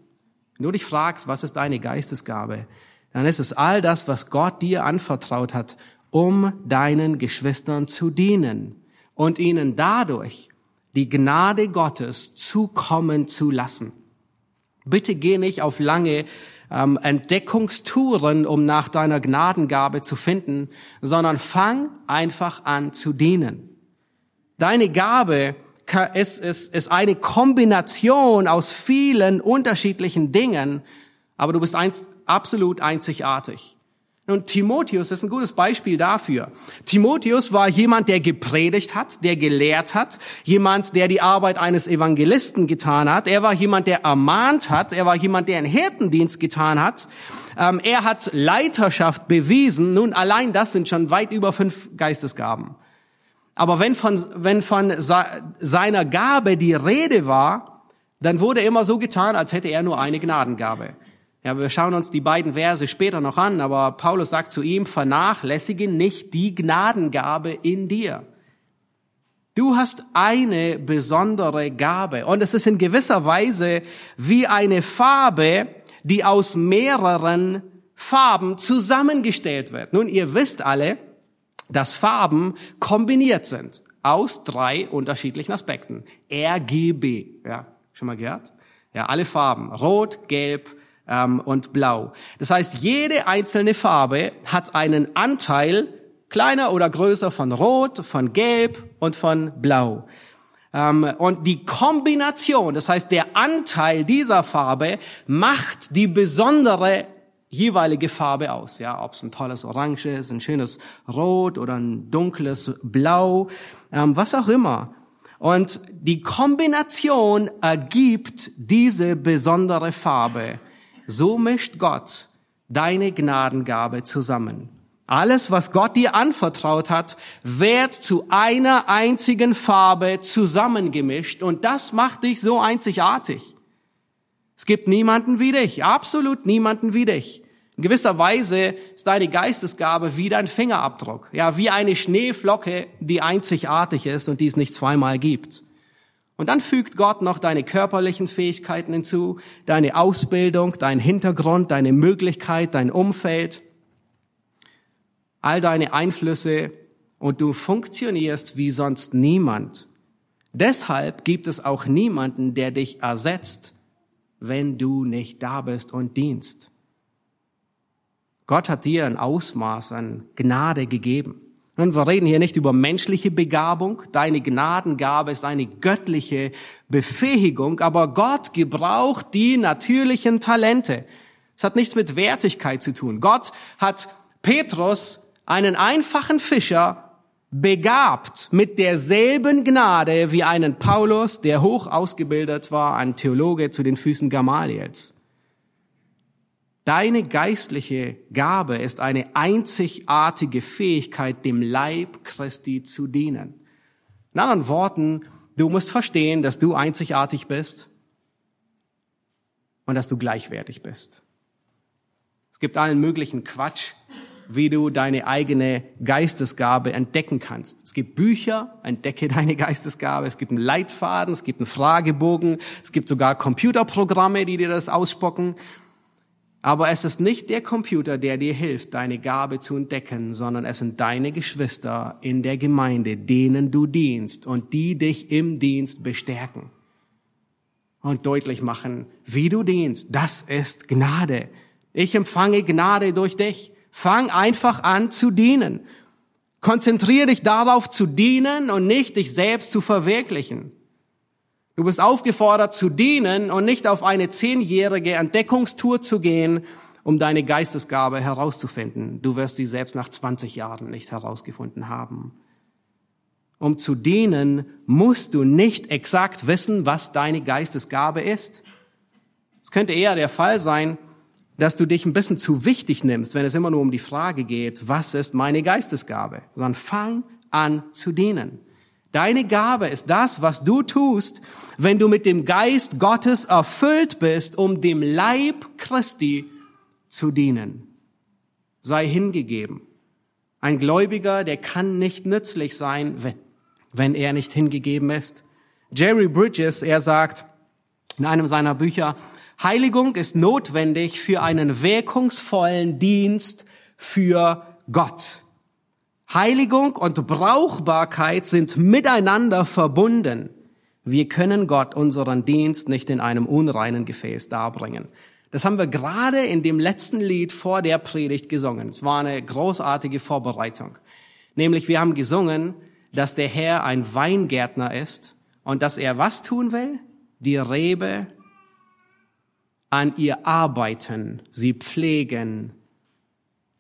Wenn du dich fragst, was ist deine Geistesgabe, dann ist es all das, was Gott dir anvertraut hat, um deinen Geschwistern zu dienen und ihnen dadurch die Gnade Gottes zukommen zu lassen. Bitte geh nicht auf lange ähm, Entdeckungstouren, um nach deiner Gnadengabe zu finden, sondern fang einfach an zu dienen. Deine Gabe es ist, ist eine Kombination aus vielen unterschiedlichen Dingen, aber du bist einst, absolut einzigartig. Und Timotheus ist ein gutes Beispiel dafür. Timotheus war jemand, der gepredigt hat, der gelehrt hat, jemand, der die Arbeit eines Evangelisten getan hat. Er war jemand, der ermahnt hat. Er war jemand, der einen Hirtendienst getan hat. Ähm, er hat Leiterschaft bewiesen. Nun, allein das sind schon weit über fünf Geistesgaben. Aber wenn von, wenn von seiner Gabe die Rede war, dann wurde immer so getan, als hätte er nur eine Gnadengabe. Ja, wir schauen uns die beiden Verse später noch an, aber Paulus sagt zu ihm, vernachlässige nicht die Gnadengabe in dir. Du hast eine besondere Gabe und es ist in gewisser Weise wie eine Farbe, die aus mehreren Farben zusammengestellt wird. Nun, ihr wisst alle, dass Farben kombiniert sind aus drei unterschiedlichen Aspekten. RGB, ja, schon mal gehört? Ja, alle Farben, rot, gelb ähm, und blau. Das heißt, jede einzelne Farbe hat einen Anteil, kleiner oder größer, von rot, von gelb und von blau. Ähm, und die Kombination, das heißt der Anteil dieser Farbe, macht die besondere jeweilige Farbe aus. Ja, ob es ein tolles Orange ist, ein schönes Rot oder ein dunkles Blau, ähm, was auch immer. Und die Kombination ergibt diese besondere Farbe. So mischt Gott deine Gnadengabe zusammen. Alles, was Gott dir anvertraut hat, wird zu einer einzigen Farbe zusammengemischt und das macht dich so einzigartig. Es gibt niemanden wie dich, absolut niemanden wie dich. In gewisser Weise ist deine Geistesgabe wie dein Fingerabdruck, ja, wie eine Schneeflocke, die einzigartig ist und die es nicht zweimal gibt. Und dann fügt Gott noch deine körperlichen Fähigkeiten hinzu, deine Ausbildung, dein Hintergrund, deine Möglichkeit, dein Umfeld all deine Einflüsse und du funktionierst wie sonst niemand. Deshalb gibt es auch niemanden, der dich ersetzt, wenn du nicht da bist und dienst. Gott hat dir ein Ausmaß an Gnade gegeben. Wir reden hier nicht über menschliche Begabung. Deine Gnadengabe ist eine göttliche Befähigung, aber Gott gebraucht die natürlichen Talente. Es hat nichts mit Wertigkeit zu tun. Gott hat Petrus einen einfachen Fischer begabt mit derselben Gnade wie einen Paulus, der hoch ausgebildet war, ein Theologe zu den Füßen Gamaliels. Deine geistliche Gabe ist eine einzigartige Fähigkeit, dem Leib Christi zu dienen. In anderen Worten, du musst verstehen, dass du einzigartig bist und dass du gleichwertig bist. Es gibt allen möglichen Quatsch, wie du deine eigene Geistesgabe entdecken kannst. Es gibt Bücher, entdecke deine Geistesgabe. Es gibt einen Leitfaden, es gibt einen Fragebogen, es gibt sogar Computerprogramme, die dir das ausspucken. Aber es ist nicht der Computer, der dir hilft, deine Gabe zu entdecken, sondern es sind deine Geschwister in der Gemeinde, denen du dienst und die dich im Dienst bestärken und deutlich machen, wie du dienst. Das ist Gnade. Ich empfange Gnade durch dich. Fang einfach an zu dienen. Konzentriere dich darauf zu dienen und nicht dich selbst zu verwirklichen. Du bist aufgefordert zu dienen und nicht auf eine zehnjährige Entdeckungstour zu gehen, um deine Geistesgabe herauszufinden. Du wirst sie selbst nach 20 Jahren nicht herausgefunden haben. Um zu dienen, musst du nicht exakt wissen, was deine Geistesgabe ist. Es könnte eher der Fall sein, dass du dich ein bisschen zu wichtig nimmst, wenn es immer nur um die Frage geht, was ist meine Geistesgabe, sondern fang an zu dienen. Deine Gabe ist das, was du tust, wenn du mit dem Geist Gottes erfüllt bist, um dem Leib Christi zu dienen. Sei hingegeben. Ein Gläubiger, der kann nicht nützlich sein, wenn er nicht hingegeben ist. Jerry Bridges, er sagt in einem seiner Bücher, Heiligung ist notwendig für einen wirkungsvollen Dienst für Gott. Heiligung und Brauchbarkeit sind miteinander verbunden. Wir können Gott unseren Dienst nicht in einem unreinen Gefäß darbringen. Das haben wir gerade in dem letzten Lied vor der Predigt gesungen. Es war eine großartige Vorbereitung. Nämlich wir haben gesungen, dass der Herr ein Weingärtner ist und dass er was tun will? Die Rebe an ihr arbeiten, sie pflegen,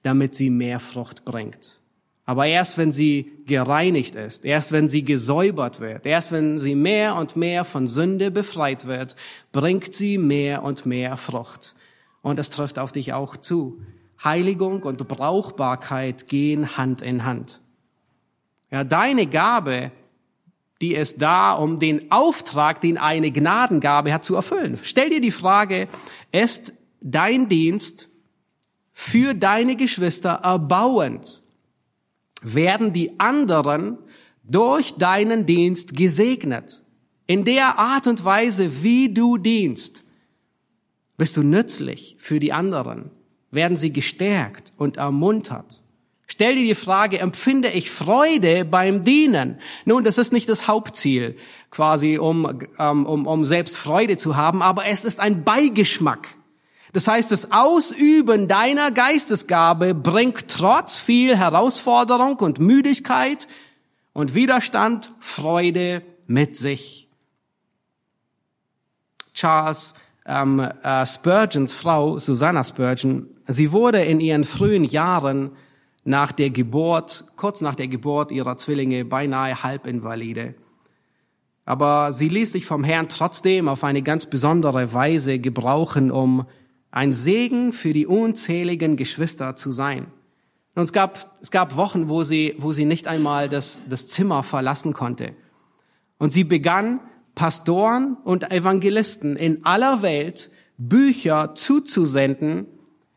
damit sie mehr Frucht bringt. Aber erst wenn sie gereinigt ist, erst wenn sie gesäubert wird, erst wenn sie mehr und mehr von Sünde befreit wird, bringt sie mehr und mehr Frucht. Und das trifft auf dich auch zu. Heiligung und Brauchbarkeit gehen Hand in Hand. Ja, deine Gabe die ist da, um den Auftrag, den eine Gnadengabe hat, zu erfüllen. Stell dir die Frage, ist dein Dienst für deine Geschwister erbauend? Werden die anderen durch deinen Dienst gesegnet? In der Art und Weise, wie du dienst, bist du nützlich für die anderen? Werden sie gestärkt und ermuntert? Stell dir die Frage, empfinde ich Freude beim Dienen? Nun, das ist nicht das Hauptziel, quasi, um, ähm, um, um selbst Freude zu haben, aber es ist ein Beigeschmack. Das heißt, das Ausüben deiner Geistesgabe bringt trotz viel Herausforderung und Müdigkeit und Widerstand Freude mit sich. Charles ähm, äh, Spurgeons Frau, Susanna Spurgeon, sie wurde in ihren frühen Jahren nach der Geburt, kurz nach der Geburt ihrer Zwillinge, beinahe halbinvalide. Aber sie ließ sich vom Herrn trotzdem auf eine ganz besondere Weise gebrauchen, um ein Segen für die unzähligen Geschwister zu sein. Und es gab, es gab Wochen, wo sie, wo sie nicht einmal das, das Zimmer verlassen konnte. Und sie begann, Pastoren und Evangelisten in aller Welt Bücher zuzusenden,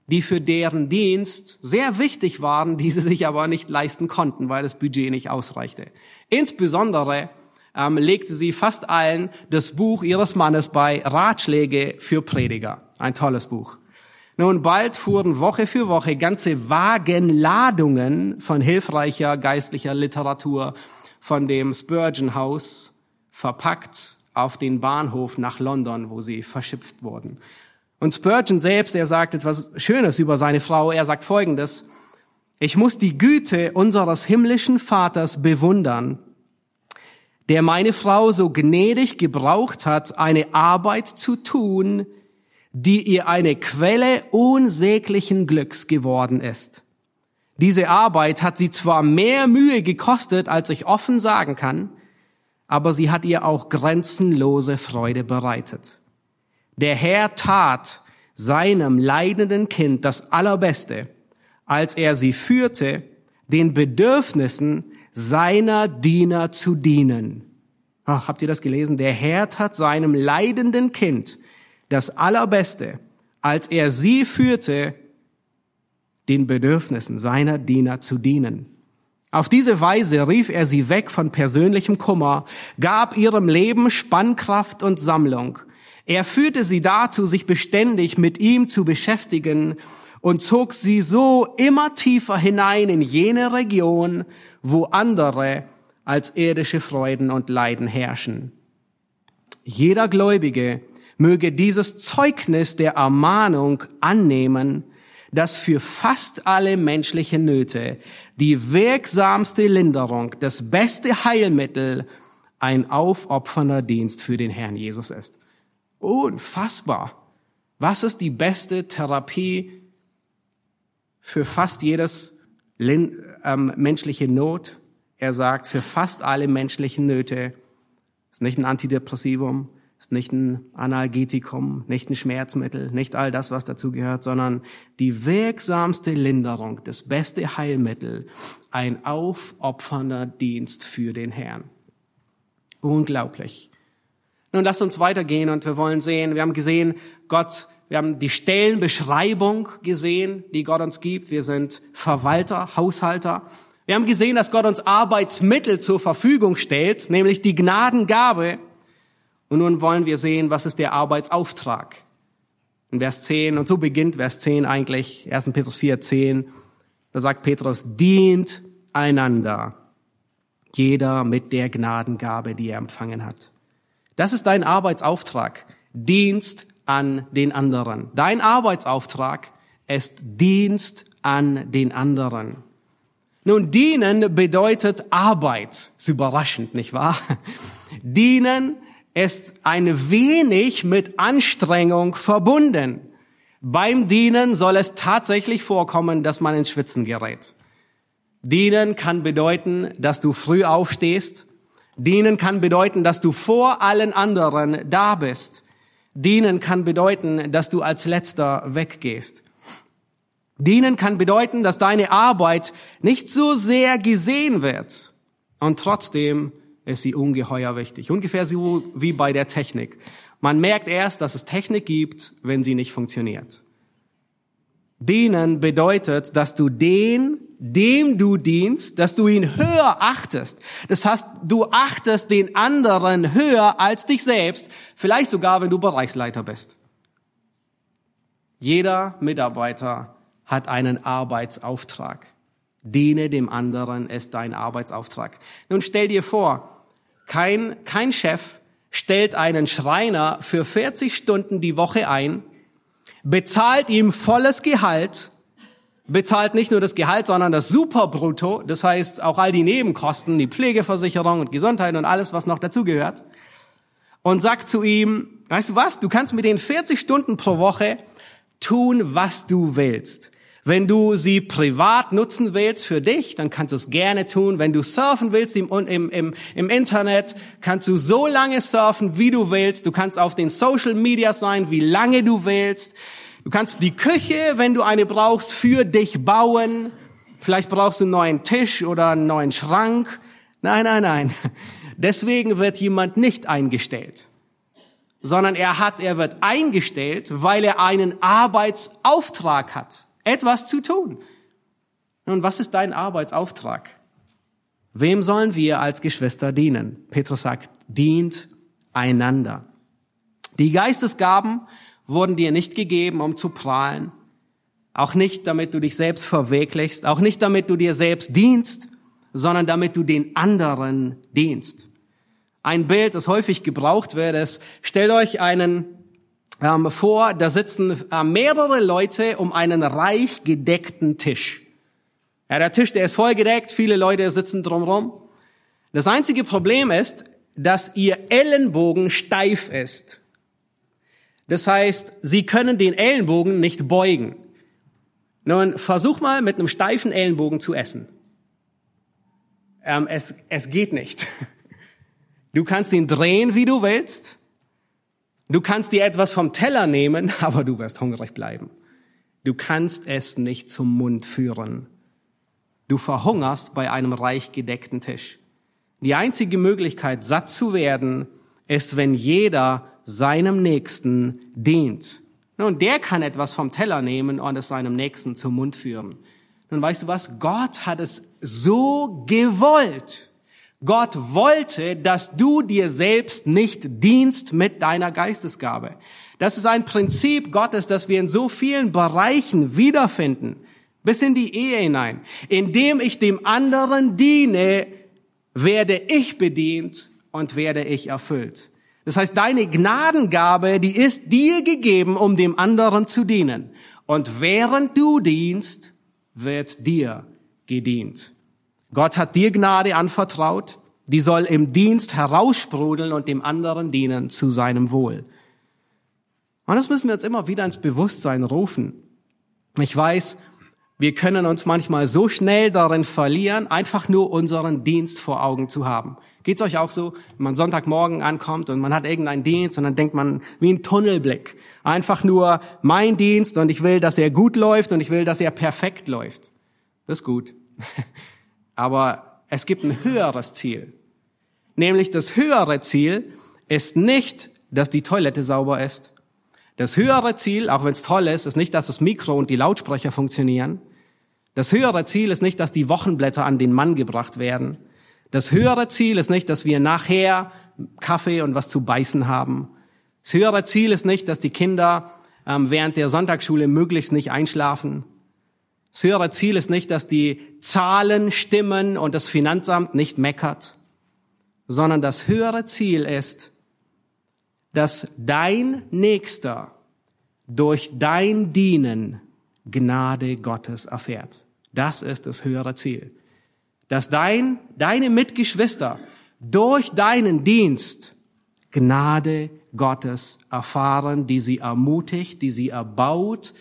die für deren Dienst sehr wichtig waren, die sie sich aber nicht leisten konnten, weil das Budget nicht ausreichte. Insbesondere ähm, legte sie fast allen das Buch ihres Mannes bei Ratschläge für Prediger. Ein tolles Buch. Nun, bald fuhren Woche für Woche ganze Wagenladungen von hilfreicher geistlicher Literatur von dem Spurgeon House verpackt auf den Bahnhof nach London, wo sie verschipft wurden. Und Spurgeon selbst, er sagt etwas Schönes über seine Frau. Er sagt Folgendes. Ich muss die Güte unseres himmlischen Vaters bewundern, der meine Frau so gnädig gebraucht hat, eine Arbeit zu tun, die ihr eine Quelle unsäglichen Glücks geworden ist. Diese Arbeit hat sie zwar mehr Mühe gekostet, als ich offen sagen kann, aber sie hat ihr auch grenzenlose Freude bereitet. Der Herr tat seinem leidenden Kind das Allerbeste, als er sie führte, den Bedürfnissen seiner Diener zu dienen. Ach, habt ihr das gelesen? Der Herr tat seinem leidenden Kind das Allerbeste, als er sie führte, den Bedürfnissen seiner Diener zu dienen. Auf diese Weise rief er sie weg von persönlichem Kummer, gab ihrem Leben Spannkraft und Sammlung. Er führte sie dazu, sich beständig mit ihm zu beschäftigen und zog sie so immer tiefer hinein in jene Region, wo andere als irdische Freuden und Leiden herrschen. Jeder Gläubige möge dieses Zeugnis der Ermahnung annehmen, dass für fast alle menschlichen Nöte die wirksamste Linderung, das beste Heilmittel ein aufopfernder Dienst für den Herrn Jesus ist. Unfassbar. Was ist die beste Therapie für fast jedes ähm, menschliche Not? Er sagt, für fast alle menschlichen Nöte ist nicht ein Antidepressivum, ist nicht ein Analgetikum, nicht ein Schmerzmittel, nicht all das, was dazu gehört, sondern die wirksamste Linderung, das beste Heilmittel, ein aufopfernder Dienst für den Herrn. Unglaublich. Nun lasst uns weitergehen und wir wollen sehen, wir haben gesehen, Gott, wir haben die Stellenbeschreibung gesehen, die Gott uns gibt. Wir sind Verwalter, Haushalter. Wir haben gesehen, dass Gott uns Arbeitsmittel zur Verfügung stellt, nämlich die Gnadengabe. Und nun wollen wir sehen, was ist der Arbeitsauftrag. In Vers 10, und so beginnt Vers 10 eigentlich, 1. Petrus 4, 10, da sagt Petrus, dient einander, jeder mit der Gnadengabe, die er empfangen hat. Das ist dein Arbeitsauftrag, Dienst an den anderen. Dein Arbeitsauftrag ist Dienst an den anderen. Nun, dienen bedeutet Arbeit. Ist überraschend, nicht wahr? Dienen ist ein wenig mit Anstrengung verbunden. Beim Dienen soll es tatsächlich vorkommen, dass man ins Schwitzen gerät. Dienen kann bedeuten, dass du früh aufstehst. Dienen kann bedeuten, dass du vor allen anderen da bist. Dienen kann bedeuten, dass du als letzter weggehst. Dienen kann bedeuten, dass deine Arbeit nicht so sehr gesehen wird und trotzdem ist sie ungeheuer wichtig. Ungefähr so wie bei der Technik. Man merkt erst, dass es Technik gibt, wenn sie nicht funktioniert. Dienen bedeutet, dass du den, dem du dienst, dass du ihn höher achtest. Das heißt, du achtest den anderen höher als dich selbst, vielleicht sogar, wenn du Bereichsleiter bist. Jeder Mitarbeiter hat einen Arbeitsauftrag. Diene dem anderen ist dein Arbeitsauftrag. Nun stell dir vor, kein, kein Chef stellt einen Schreiner für 40 Stunden die Woche ein, bezahlt ihm volles Gehalt bezahlt nicht nur das Gehalt, sondern das Superbrutto, das heißt auch all die Nebenkosten, die Pflegeversicherung und Gesundheit und alles, was noch dazugehört. Und sagt zu ihm, weißt du was, du kannst mit den 40 Stunden pro Woche tun, was du willst. Wenn du sie privat nutzen willst für dich, dann kannst du es gerne tun. Wenn du surfen willst im, im, im, im Internet, kannst du so lange surfen, wie du willst. Du kannst auf den Social Media sein, wie lange du willst. Du kannst die Küche, wenn du eine brauchst, für dich bauen. Vielleicht brauchst du einen neuen Tisch oder einen neuen Schrank. Nein, nein, nein. Deswegen wird jemand nicht eingestellt, sondern er hat, er wird eingestellt, weil er einen Arbeitsauftrag hat etwas zu tun. Nun, was ist dein Arbeitsauftrag? Wem sollen wir als Geschwister dienen? Petrus sagt, dient einander. Die Geistesgaben wurden dir nicht gegeben, um zu prahlen, auch nicht, damit du dich selbst verwirklichst, auch nicht, damit du dir selbst dienst, sondern damit du den anderen dienst. Ein Bild, das häufig gebraucht wird, ist, stellt euch einen ähm, vor, da sitzen äh, mehrere Leute um einen reich gedeckten Tisch. Ja, der Tisch, der ist voll gedeckt, viele Leute sitzen drumherum. Das einzige Problem ist, dass ihr Ellenbogen steif ist. Das heißt, sie können den Ellenbogen nicht beugen. Nun, versuch mal mit einem steifen Ellenbogen zu essen. Ähm, es, es geht nicht. (laughs) Du kannst ihn drehen, wie du willst. Du kannst dir etwas vom Teller nehmen, (laughs) aber du wirst hungrig bleiben. Du kannst es nicht zum Mund führen. Du verhungerst bei einem reich gedeckten Tisch. Die einzige Möglichkeit, satt zu werden, ist, wenn jeder seinem Nächsten dient. Nun, der kann etwas vom Teller nehmen und es seinem Nächsten zum Mund führen. Nun weißt du was? Gott hat es so gewollt, Gott wollte, dass du dir selbst nicht dienst mit deiner Geistesgabe. Das ist ein Prinzip Gottes, das wir in so vielen Bereichen wiederfinden, bis in die Ehe hinein. Indem ich dem anderen diene, werde ich bedient und werde ich erfüllt. Das heißt, deine Gnadengabe, die ist dir gegeben, um dem anderen zu dienen. Und während du dienst, wird dir gedient. Gott hat dir Gnade anvertraut, die soll im Dienst heraussprudeln und dem anderen dienen zu seinem Wohl. Und das müssen wir jetzt immer wieder ins Bewusstsein rufen. Ich weiß, wir können uns manchmal so schnell darin verlieren, einfach nur unseren Dienst vor Augen zu haben. Geht's euch auch so, wenn man Sonntagmorgen ankommt und man hat irgendeinen Dienst und dann denkt man wie ein Tunnelblick. Einfach nur mein Dienst und ich will, dass er gut läuft und ich will, dass er perfekt läuft. Das ist gut. (laughs) Aber es gibt ein höheres Ziel. Nämlich das höhere Ziel ist nicht, dass die Toilette sauber ist. Das höhere Ziel, auch wenn es toll ist, ist nicht, dass das Mikro und die Lautsprecher funktionieren. Das höhere Ziel ist nicht, dass die Wochenblätter an den Mann gebracht werden. Das höhere Ziel ist nicht, dass wir nachher Kaffee und was zu beißen haben. Das höhere Ziel ist nicht, dass die Kinder ähm, während der Sonntagsschule möglichst nicht einschlafen. Das höhere Ziel ist nicht, dass die Zahlen stimmen und das Finanzamt nicht meckert, sondern das höhere Ziel ist, dass dein Nächster durch dein Dienen Gnade Gottes erfährt. Das ist das höhere Ziel. Dass dein, deine Mitgeschwister durch deinen Dienst Gnade Gottes erfahren, die sie ermutigt, die sie erbaut,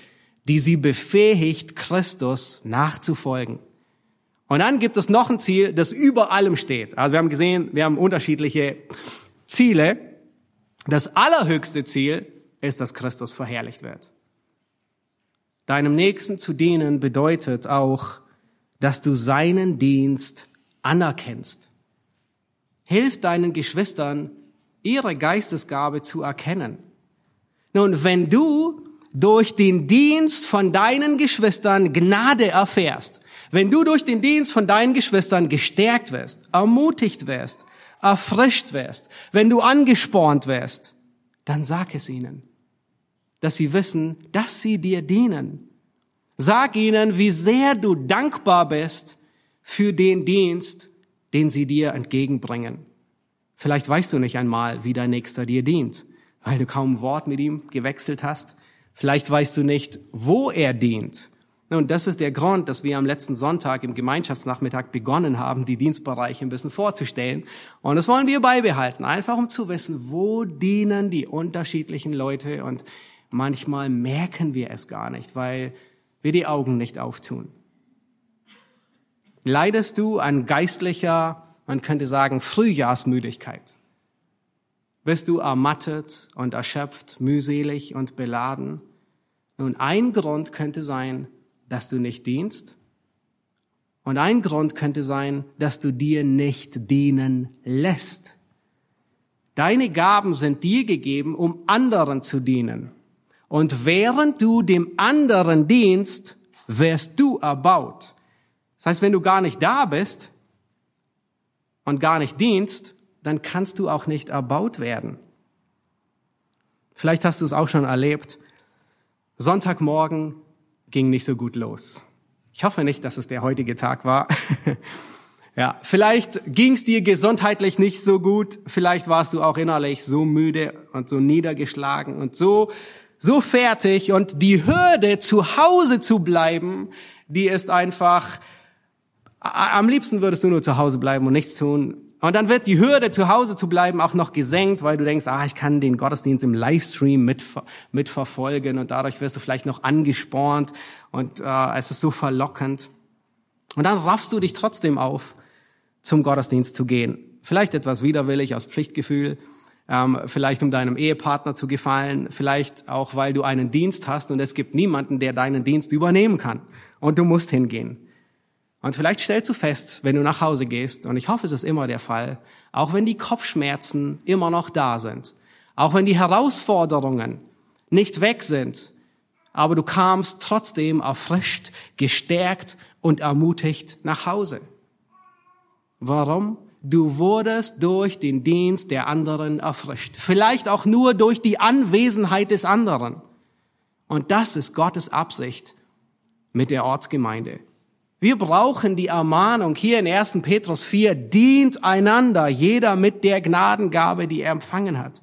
die sie befähigt, Christus nachzufolgen. Und dann gibt es noch ein Ziel, das über allem steht. Also wir haben gesehen, wir haben unterschiedliche Ziele. Das allerhöchste Ziel ist, dass Christus verherrlicht wird. Deinem Nächsten zu dienen bedeutet auch, dass du seinen Dienst anerkennst. Hilf deinen Geschwistern, ihre Geistesgabe zu erkennen. Nun, wenn du durch den Dienst von deinen Geschwistern Gnade erfährst, wenn du durch den Dienst von deinen Geschwistern gestärkt wirst, ermutigt wirst, erfrischt wirst, wenn du angespornt wirst, dann sag es ihnen, dass sie wissen, dass sie dir dienen. Sag ihnen, wie sehr du dankbar bist für den Dienst, den sie dir entgegenbringen. Vielleicht weißt du nicht einmal, wie dein Nächster dir dient, weil du kaum ein Wort mit ihm gewechselt hast. Vielleicht weißt du nicht, wo er dient. Nun, das ist der Grund, dass wir am letzten Sonntag im Gemeinschaftsnachmittag begonnen haben, die Dienstbereiche ein bisschen vorzustellen. Und das wollen wir beibehalten, einfach um zu wissen, wo dienen die unterschiedlichen Leute. Und manchmal merken wir es gar nicht, weil wir die Augen nicht auftun. Leidest du an geistlicher, man könnte sagen, Frühjahrsmüdigkeit? Bist du ermattet und erschöpft, mühselig und beladen? Nun, ein Grund könnte sein, dass du nicht dienst. Und ein Grund könnte sein, dass du dir nicht dienen lässt. Deine Gaben sind dir gegeben, um anderen zu dienen. Und während du dem anderen dienst, wirst du erbaut. Das heißt, wenn du gar nicht da bist und gar nicht dienst, dann kannst du auch nicht erbaut werden. Vielleicht hast du es auch schon erlebt. Sonntagmorgen ging nicht so gut los. Ich hoffe nicht, dass es der heutige Tag war. (laughs) ja, vielleicht ging es dir gesundheitlich nicht so gut. Vielleicht warst du auch innerlich so müde und so niedergeschlagen und so so fertig und die Hürde zu Hause zu bleiben, die ist einfach am liebsten würdest du nur zu Hause bleiben und nichts tun. Und dann wird die Hürde, zu Hause zu bleiben, auch noch gesenkt, weil du denkst, ah, ich kann den Gottesdienst im Livestream mit, mitverfolgen und dadurch wirst du vielleicht noch angespornt und äh, es ist so verlockend. Und dann raffst du dich trotzdem auf, zum Gottesdienst zu gehen. Vielleicht etwas widerwillig aus Pflichtgefühl, ähm, vielleicht um deinem Ehepartner zu gefallen, vielleicht auch, weil du einen Dienst hast und es gibt niemanden, der deinen Dienst übernehmen kann. Und du musst hingehen. Und vielleicht stellst du fest, wenn du nach Hause gehst, und ich hoffe, es ist immer der Fall, auch wenn die Kopfschmerzen immer noch da sind, auch wenn die Herausforderungen nicht weg sind, aber du kamst trotzdem erfrischt, gestärkt und ermutigt nach Hause. Warum? Du wurdest durch den Dienst der anderen erfrischt. Vielleicht auch nur durch die Anwesenheit des anderen. Und das ist Gottes Absicht mit der Ortsgemeinde. Wir brauchen die Ermahnung hier in 1. Petrus 4, dient einander, jeder mit der Gnadengabe, die er empfangen hat.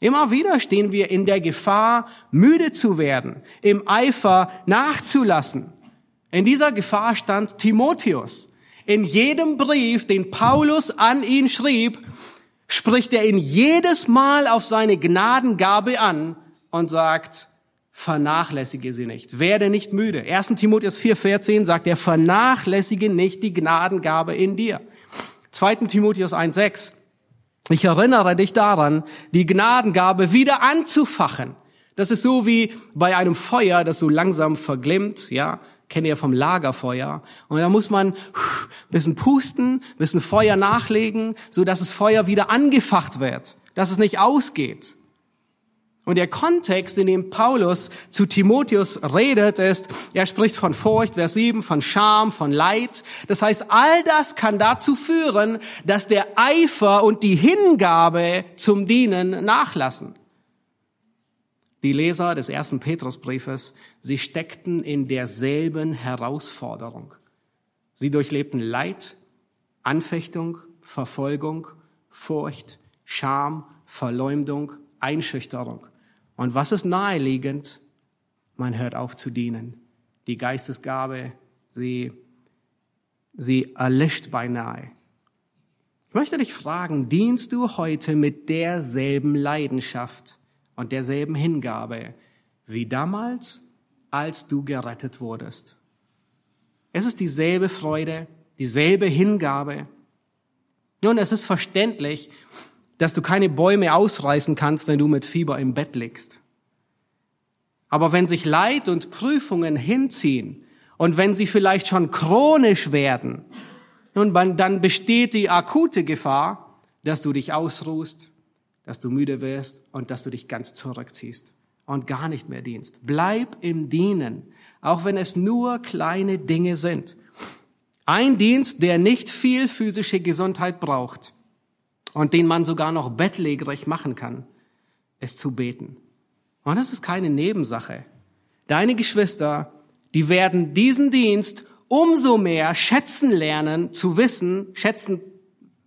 Immer wieder stehen wir in der Gefahr, müde zu werden, im Eifer nachzulassen. In dieser Gefahr stand Timotheus. In jedem Brief, den Paulus an ihn schrieb, spricht er ihn jedes Mal auf seine Gnadengabe an und sagt, vernachlässige sie nicht. Werde nicht müde. 1. Timotheus 4,14 sagt er, vernachlässige nicht die Gnadengabe in dir. 2. Timotheus 1,6 ich erinnere dich daran, die Gnadengabe wieder anzufachen. Das ist so wie bei einem Feuer, das so langsam verglimmt, ja, kenne ihr vom Lagerfeuer. Und da muss man bisschen pusten, bisschen Feuer nachlegen, so dass das Feuer wieder angefacht wird, dass es nicht ausgeht. Und der Kontext, in dem Paulus zu Timotheus redet, ist, er spricht von Furcht, Vers 7, von Scham, von Leid. Das heißt, all das kann dazu führen, dass der Eifer und die Hingabe zum Dienen nachlassen. Die Leser des ersten Petrusbriefes, sie steckten in derselben Herausforderung. Sie durchlebten Leid, Anfechtung, Verfolgung, Furcht, Scham, Verleumdung, Einschüchterung. Und was ist naheliegend? Man hört auf zu dienen. Die Geistesgabe, sie, sie erlischt beinahe. Ich möchte dich fragen, dienst du heute mit derselben Leidenschaft und derselben Hingabe wie damals, als du gerettet wurdest? Es ist dieselbe Freude, dieselbe Hingabe. Nun, es ist verständlich, dass du keine Bäume ausreißen kannst, wenn du mit Fieber im Bett liegst. Aber wenn sich Leid und Prüfungen hinziehen und wenn sie vielleicht schon chronisch werden, nun, dann besteht die akute Gefahr, dass du dich ausruhst, dass du müde wirst und dass du dich ganz zurückziehst und gar nicht mehr dienst. Bleib im Dienen, auch wenn es nur kleine Dinge sind. Ein Dienst, der nicht viel physische Gesundheit braucht, und den man sogar noch bettlägerig machen kann, ist zu beten. Und das ist keine Nebensache. Deine Geschwister, die werden diesen Dienst umso mehr schätzen lernen, zu wissen, schätzen,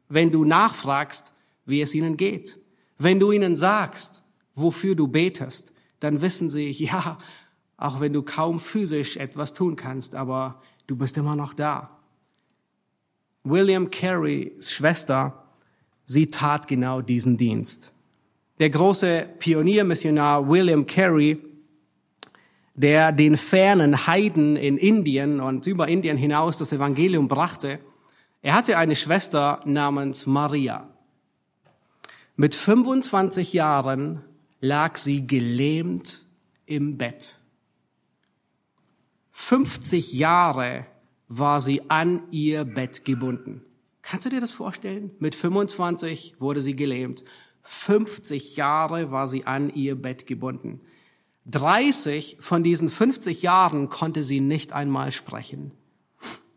wenn du nachfragst, wie es ihnen geht. Wenn du ihnen sagst, wofür du betest, dann wissen sie, (laughs) ja, auch wenn du kaum physisch etwas tun kannst, aber du bist immer noch da. William Carys Schwester, sie tat genau diesen Dienst. Der große Pioniermissionar William Carey, der den fernen Heiden in Indien und über Indien hinaus das Evangelium brachte, er hatte eine Schwester namens Maria. Mit 25 Jahren lag sie gelähmt im Bett. 50 Jahre war sie an ihr Bett gebunden. Kannst du dir das vorstellen? Mit 25 wurde sie gelähmt. 50 Jahre war sie an ihr Bett gebunden. 30 von diesen 50 Jahren konnte sie nicht einmal sprechen.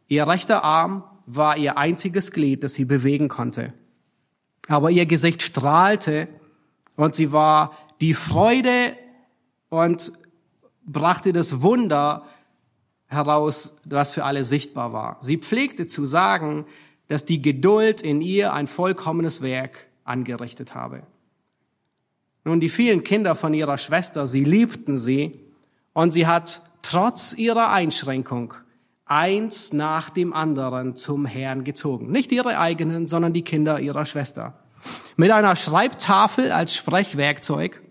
Ihr rechter Arm war ihr einziges Glied, das sie bewegen konnte. Aber ihr Gesicht strahlte und sie war die Freude und brachte das Wunder heraus, was für alle sichtbar war. Sie pflegte zu sagen, dass die Geduld in ihr ein vollkommenes Werk angerichtet habe. Nun, die vielen Kinder von ihrer Schwester, sie liebten sie und sie hat trotz ihrer Einschränkung eins nach dem anderen zum Herrn gezogen. Nicht ihre eigenen, sondern die Kinder ihrer Schwester. Mit einer Schreibtafel als Sprechwerkzeug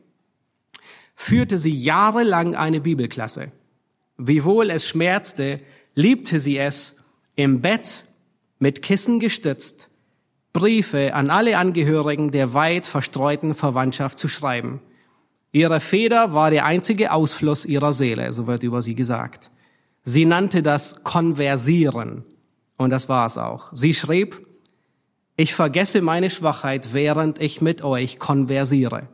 führte sie jahrelang eine Bibelklasse. Wiewohl es schmerzte, liebte sie es, im Bett mit Kissen gestützt, Briefe an alle Angehörigen der weit verstreuten Verwandtschaft zu schreiben. Ihre Feder war der einzige Ausfluss ihrer Seele, so wird über sie gesagt. Sie nannte das Konversieren. Und das war es auch. Sie schrieb, ich vergesse meine Schwachheit, während ich mit euch konversiere.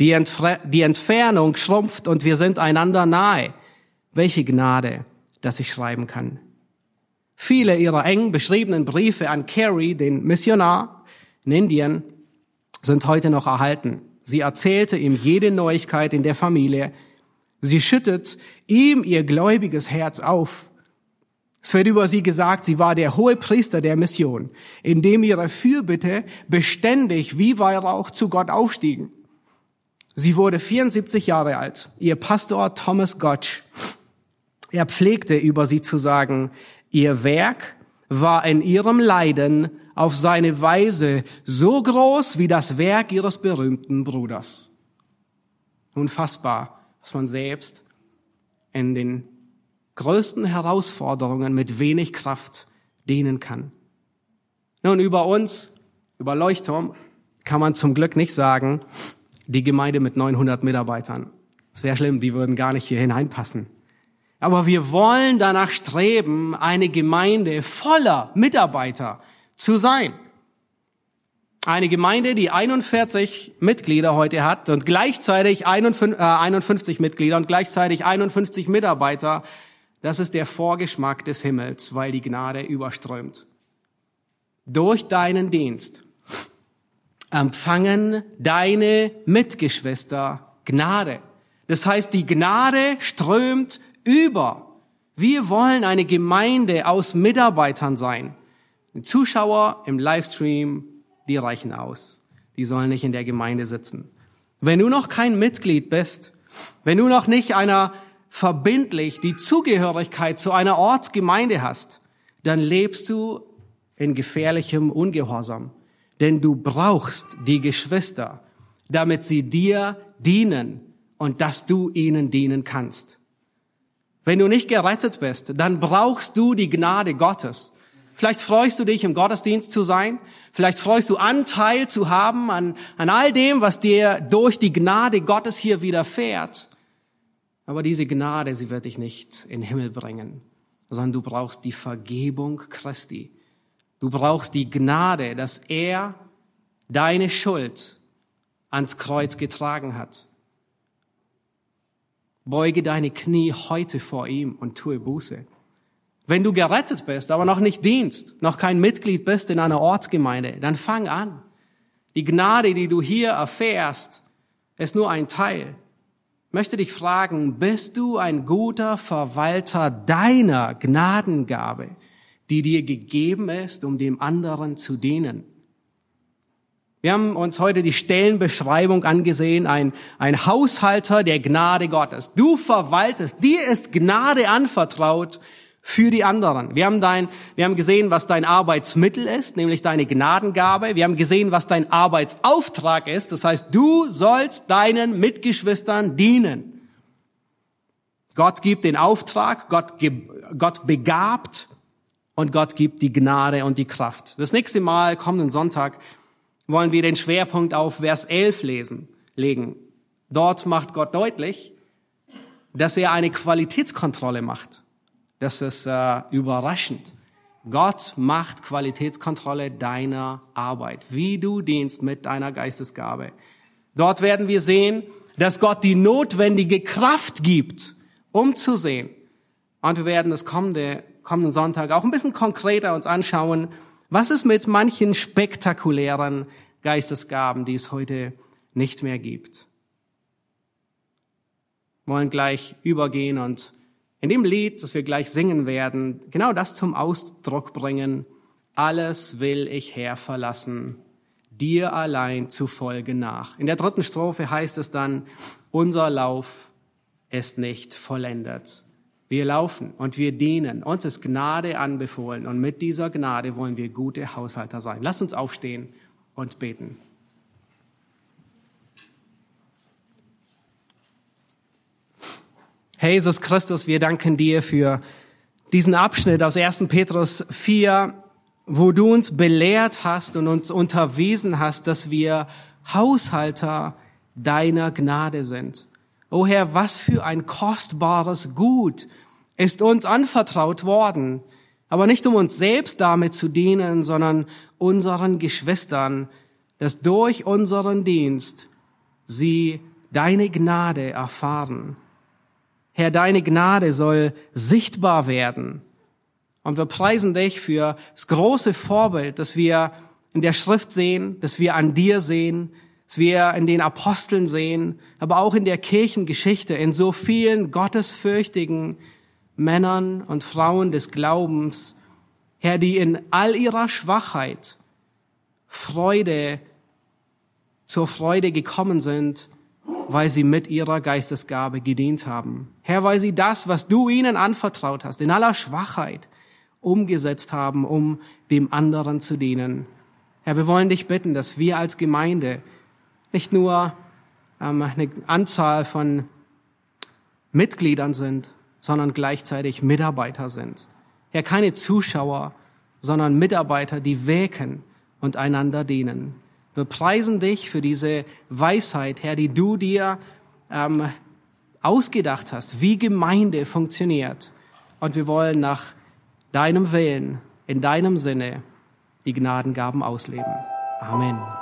Die, Entfer die Entfernung schrumpft und wir sind einander nahe. Welche Gnade, dass ich schreiben kann. Viele ihrer eng beschriebenen Briefe an Carey, den Missionar in Indien, sind heute noch erhalten. Sie erzählte ihm jede Neuigkeit in der Familie. Sie schüttet ihm ihr gläubiges Herz auf. Es wird über sie gesagt, sie war der hohe Priester der Mission, in dem ihre Fürbitte beständig wie Weihrauch zu Gott aufstiegen. Sie wurde 74 Jahre alt. Ihr Pastor Thomas Gotch er pflegte über sie zu sagen, ihr Werk war in ihrem Leiden auf seine Weise so groß wie das Werk ihres berühmten Bruders. Unfassbar, was man selbst in den größten Herausforderungen mit wenig Kraft dienen kann. Nun, über uns, über Leuchtturm, kann man zum Glück nicht sagen, die Gemeinde mit 900 Mitarbeitern. Es wäre schlimm, die würden gar nicht hier hineinpassen. Aber wir wollen danach streben, eine Gemeinde voller Mitarbeiter zu sein. Eine Gemeinde, die 41 Mitglieder heute hat und gleichzeitig 51, äh, Mitglieder und gleichzeitig 51 Mitarbeiter, das ist der Vorgeschmack des Himmels, weil die Gnade überströmt. Durch deinen Dienst empfangen deine Mitgeschwister Gnade. Das heißt, die Gnade strömt über. Wir wollen eine Gemeinde aus Mitarbeitern sein. Die Zuschauer im Livestream, die reichen aus. Die sollen nicht in der Gemeinde sitzen. Wenn du noch kein Mitglied bist, wenn du noch nicht einer verbindlich die Zugehörigkeit zu einer Ortsgemeinde hast, dann lebst du in gefährlichem Ungehorsam. Denn du brauchst die Geschwister, damit sie dir dienen und dass du ihnen dienen kannst. Wenn du nicht gerettet bist, dann brauchst du die Gnade Gottes. Vielleicht freust du dich, im Gottesdienst zu sein. Vielleicht freust du Anteil zu haben an, an all dem, was dir durch die Gnade Gottes hier widerfährt. Aber diese Gnade, sie wird dich nicht in den Himmel bringen, sondern du brauchst die Vergebung Christi. Du brauchst die Gnade, dass er deine Schuld ans Kreuz getragen hat. Beuge deine Knie heute vor ihm und tue Buße. Wenn du gerettet bist, aber noch nicht dienst, noch kein Mitglied bist in einer Ortsgemeinde, dann fang an. Die Gnade, die du hier erfährst, ist nur ein Teil. Ich möchte dich fragen, bist du ein guter Verwalter deiner Gnadengabe, die dir gegeben ist, um dem anderen zu dienen? Wir haben uns heute die Stellenbeschreibung angesehen, ein, ein Haushalter der Gnade Gottes. Du verwaltest, dir ist Gnade anvertraut für die anderen. Wir haben dein, wir haben gesehen, was dein Arbeitsmittel ist, nämlich deine Gnadengabe. Wir haben gesehen, was dein Arbeitsauftrag ist. Das heißt, du sollst deinen Mitgeschwistern dienen. Gott gibt den Auftrag, Gott, Gott begabt und Gott gibt die Gnade und die Kraft. Das nächste Mal, kommenden Sonntag, wollen wir den Schwerpunkt auf Vers 11 lesen, legen. Dort macht Gott deutlich, dass er eine Qualitätskontrolle macht. Das ist äh, überraschend. Gott macht Qualitätskontrolle deiner Arbeit, wie du dienst mit deiner Geistesgabe. Dort werden wir sehen, dass Gott die notwendige Kraft gibt, um zu sehen. Und wir werden das kommende, kommenden Sonntag auch ein bisschen konkreter uns anschauen, was ist mit manchen spektakulären Geistesgaben, die es heute nicht mehr gibt? Wir wollen gleich übergehen und in dem Lied, das wir gleich singen werden, genau das zum Ausdruck bringen. Alles will ich Herr verlassen, dir allein zu folgen nach. In der dritten Strophe heißt es dann, unser Lauf ist nicht vollendet. Wir laufen und wir dienen. Uns ist Gnade anbefohlen und mit dieser Gnade wollen wir gute Haushalter sein. Lass uns aufstehen und beten. Jesus Christus, wir danken dir für diesen Abschnitt aus 1. Petrus 4, wo du uns belehrt hast und uns unterwiesen hast, dass wir Haushalter deiner Gnade sind. O Herr, was für ein kostbares Gut ist uns anvertraut worden, aber nicht um uns selbst damit zu dienen, sondern unseren Geschwistern, dass durch unseren Dienst sie deine Gnade erfahren. Herr, deine Gnade soll sichtbar werden. Und wir preisen dich für das große Vorbild, das wir in der Schrift sehen, das wir an dir sehen, das wir in den Aposteln sehen, aber auch in der Kirchengeschichte, in so vielen gottesfürchtigen Männern und Frauen des Glaubens, Herr, die in all ihrer Schwachheit Freude zur Freude gekommen sind, weil sie mit ihrer Geistesgabe gedient haben. Herr, weil sie das, was du ihnen anvertraut hast, in aller Schwachheit umgesetzt haben, um dem anderen zu dienen. Herr, wir wollen dich bitten, dass wir als Gemeinde nicht nur ähm, eine Anzahl von Mitgliedern sind, sondern gleichzeitig Mitarbeiter sind. Ja, keine Zuschauer, sondern Mitarbeiter, die wirken und einander dienen. Wir preisen dich für diese Weisheit, Herr, die du dir ähm, ausgedacht hast, wie Gemeinde funktioniert. Und wir wollen nach deinem Willen, in deinem Sinne, die Gnadengaben ausleben. Amen.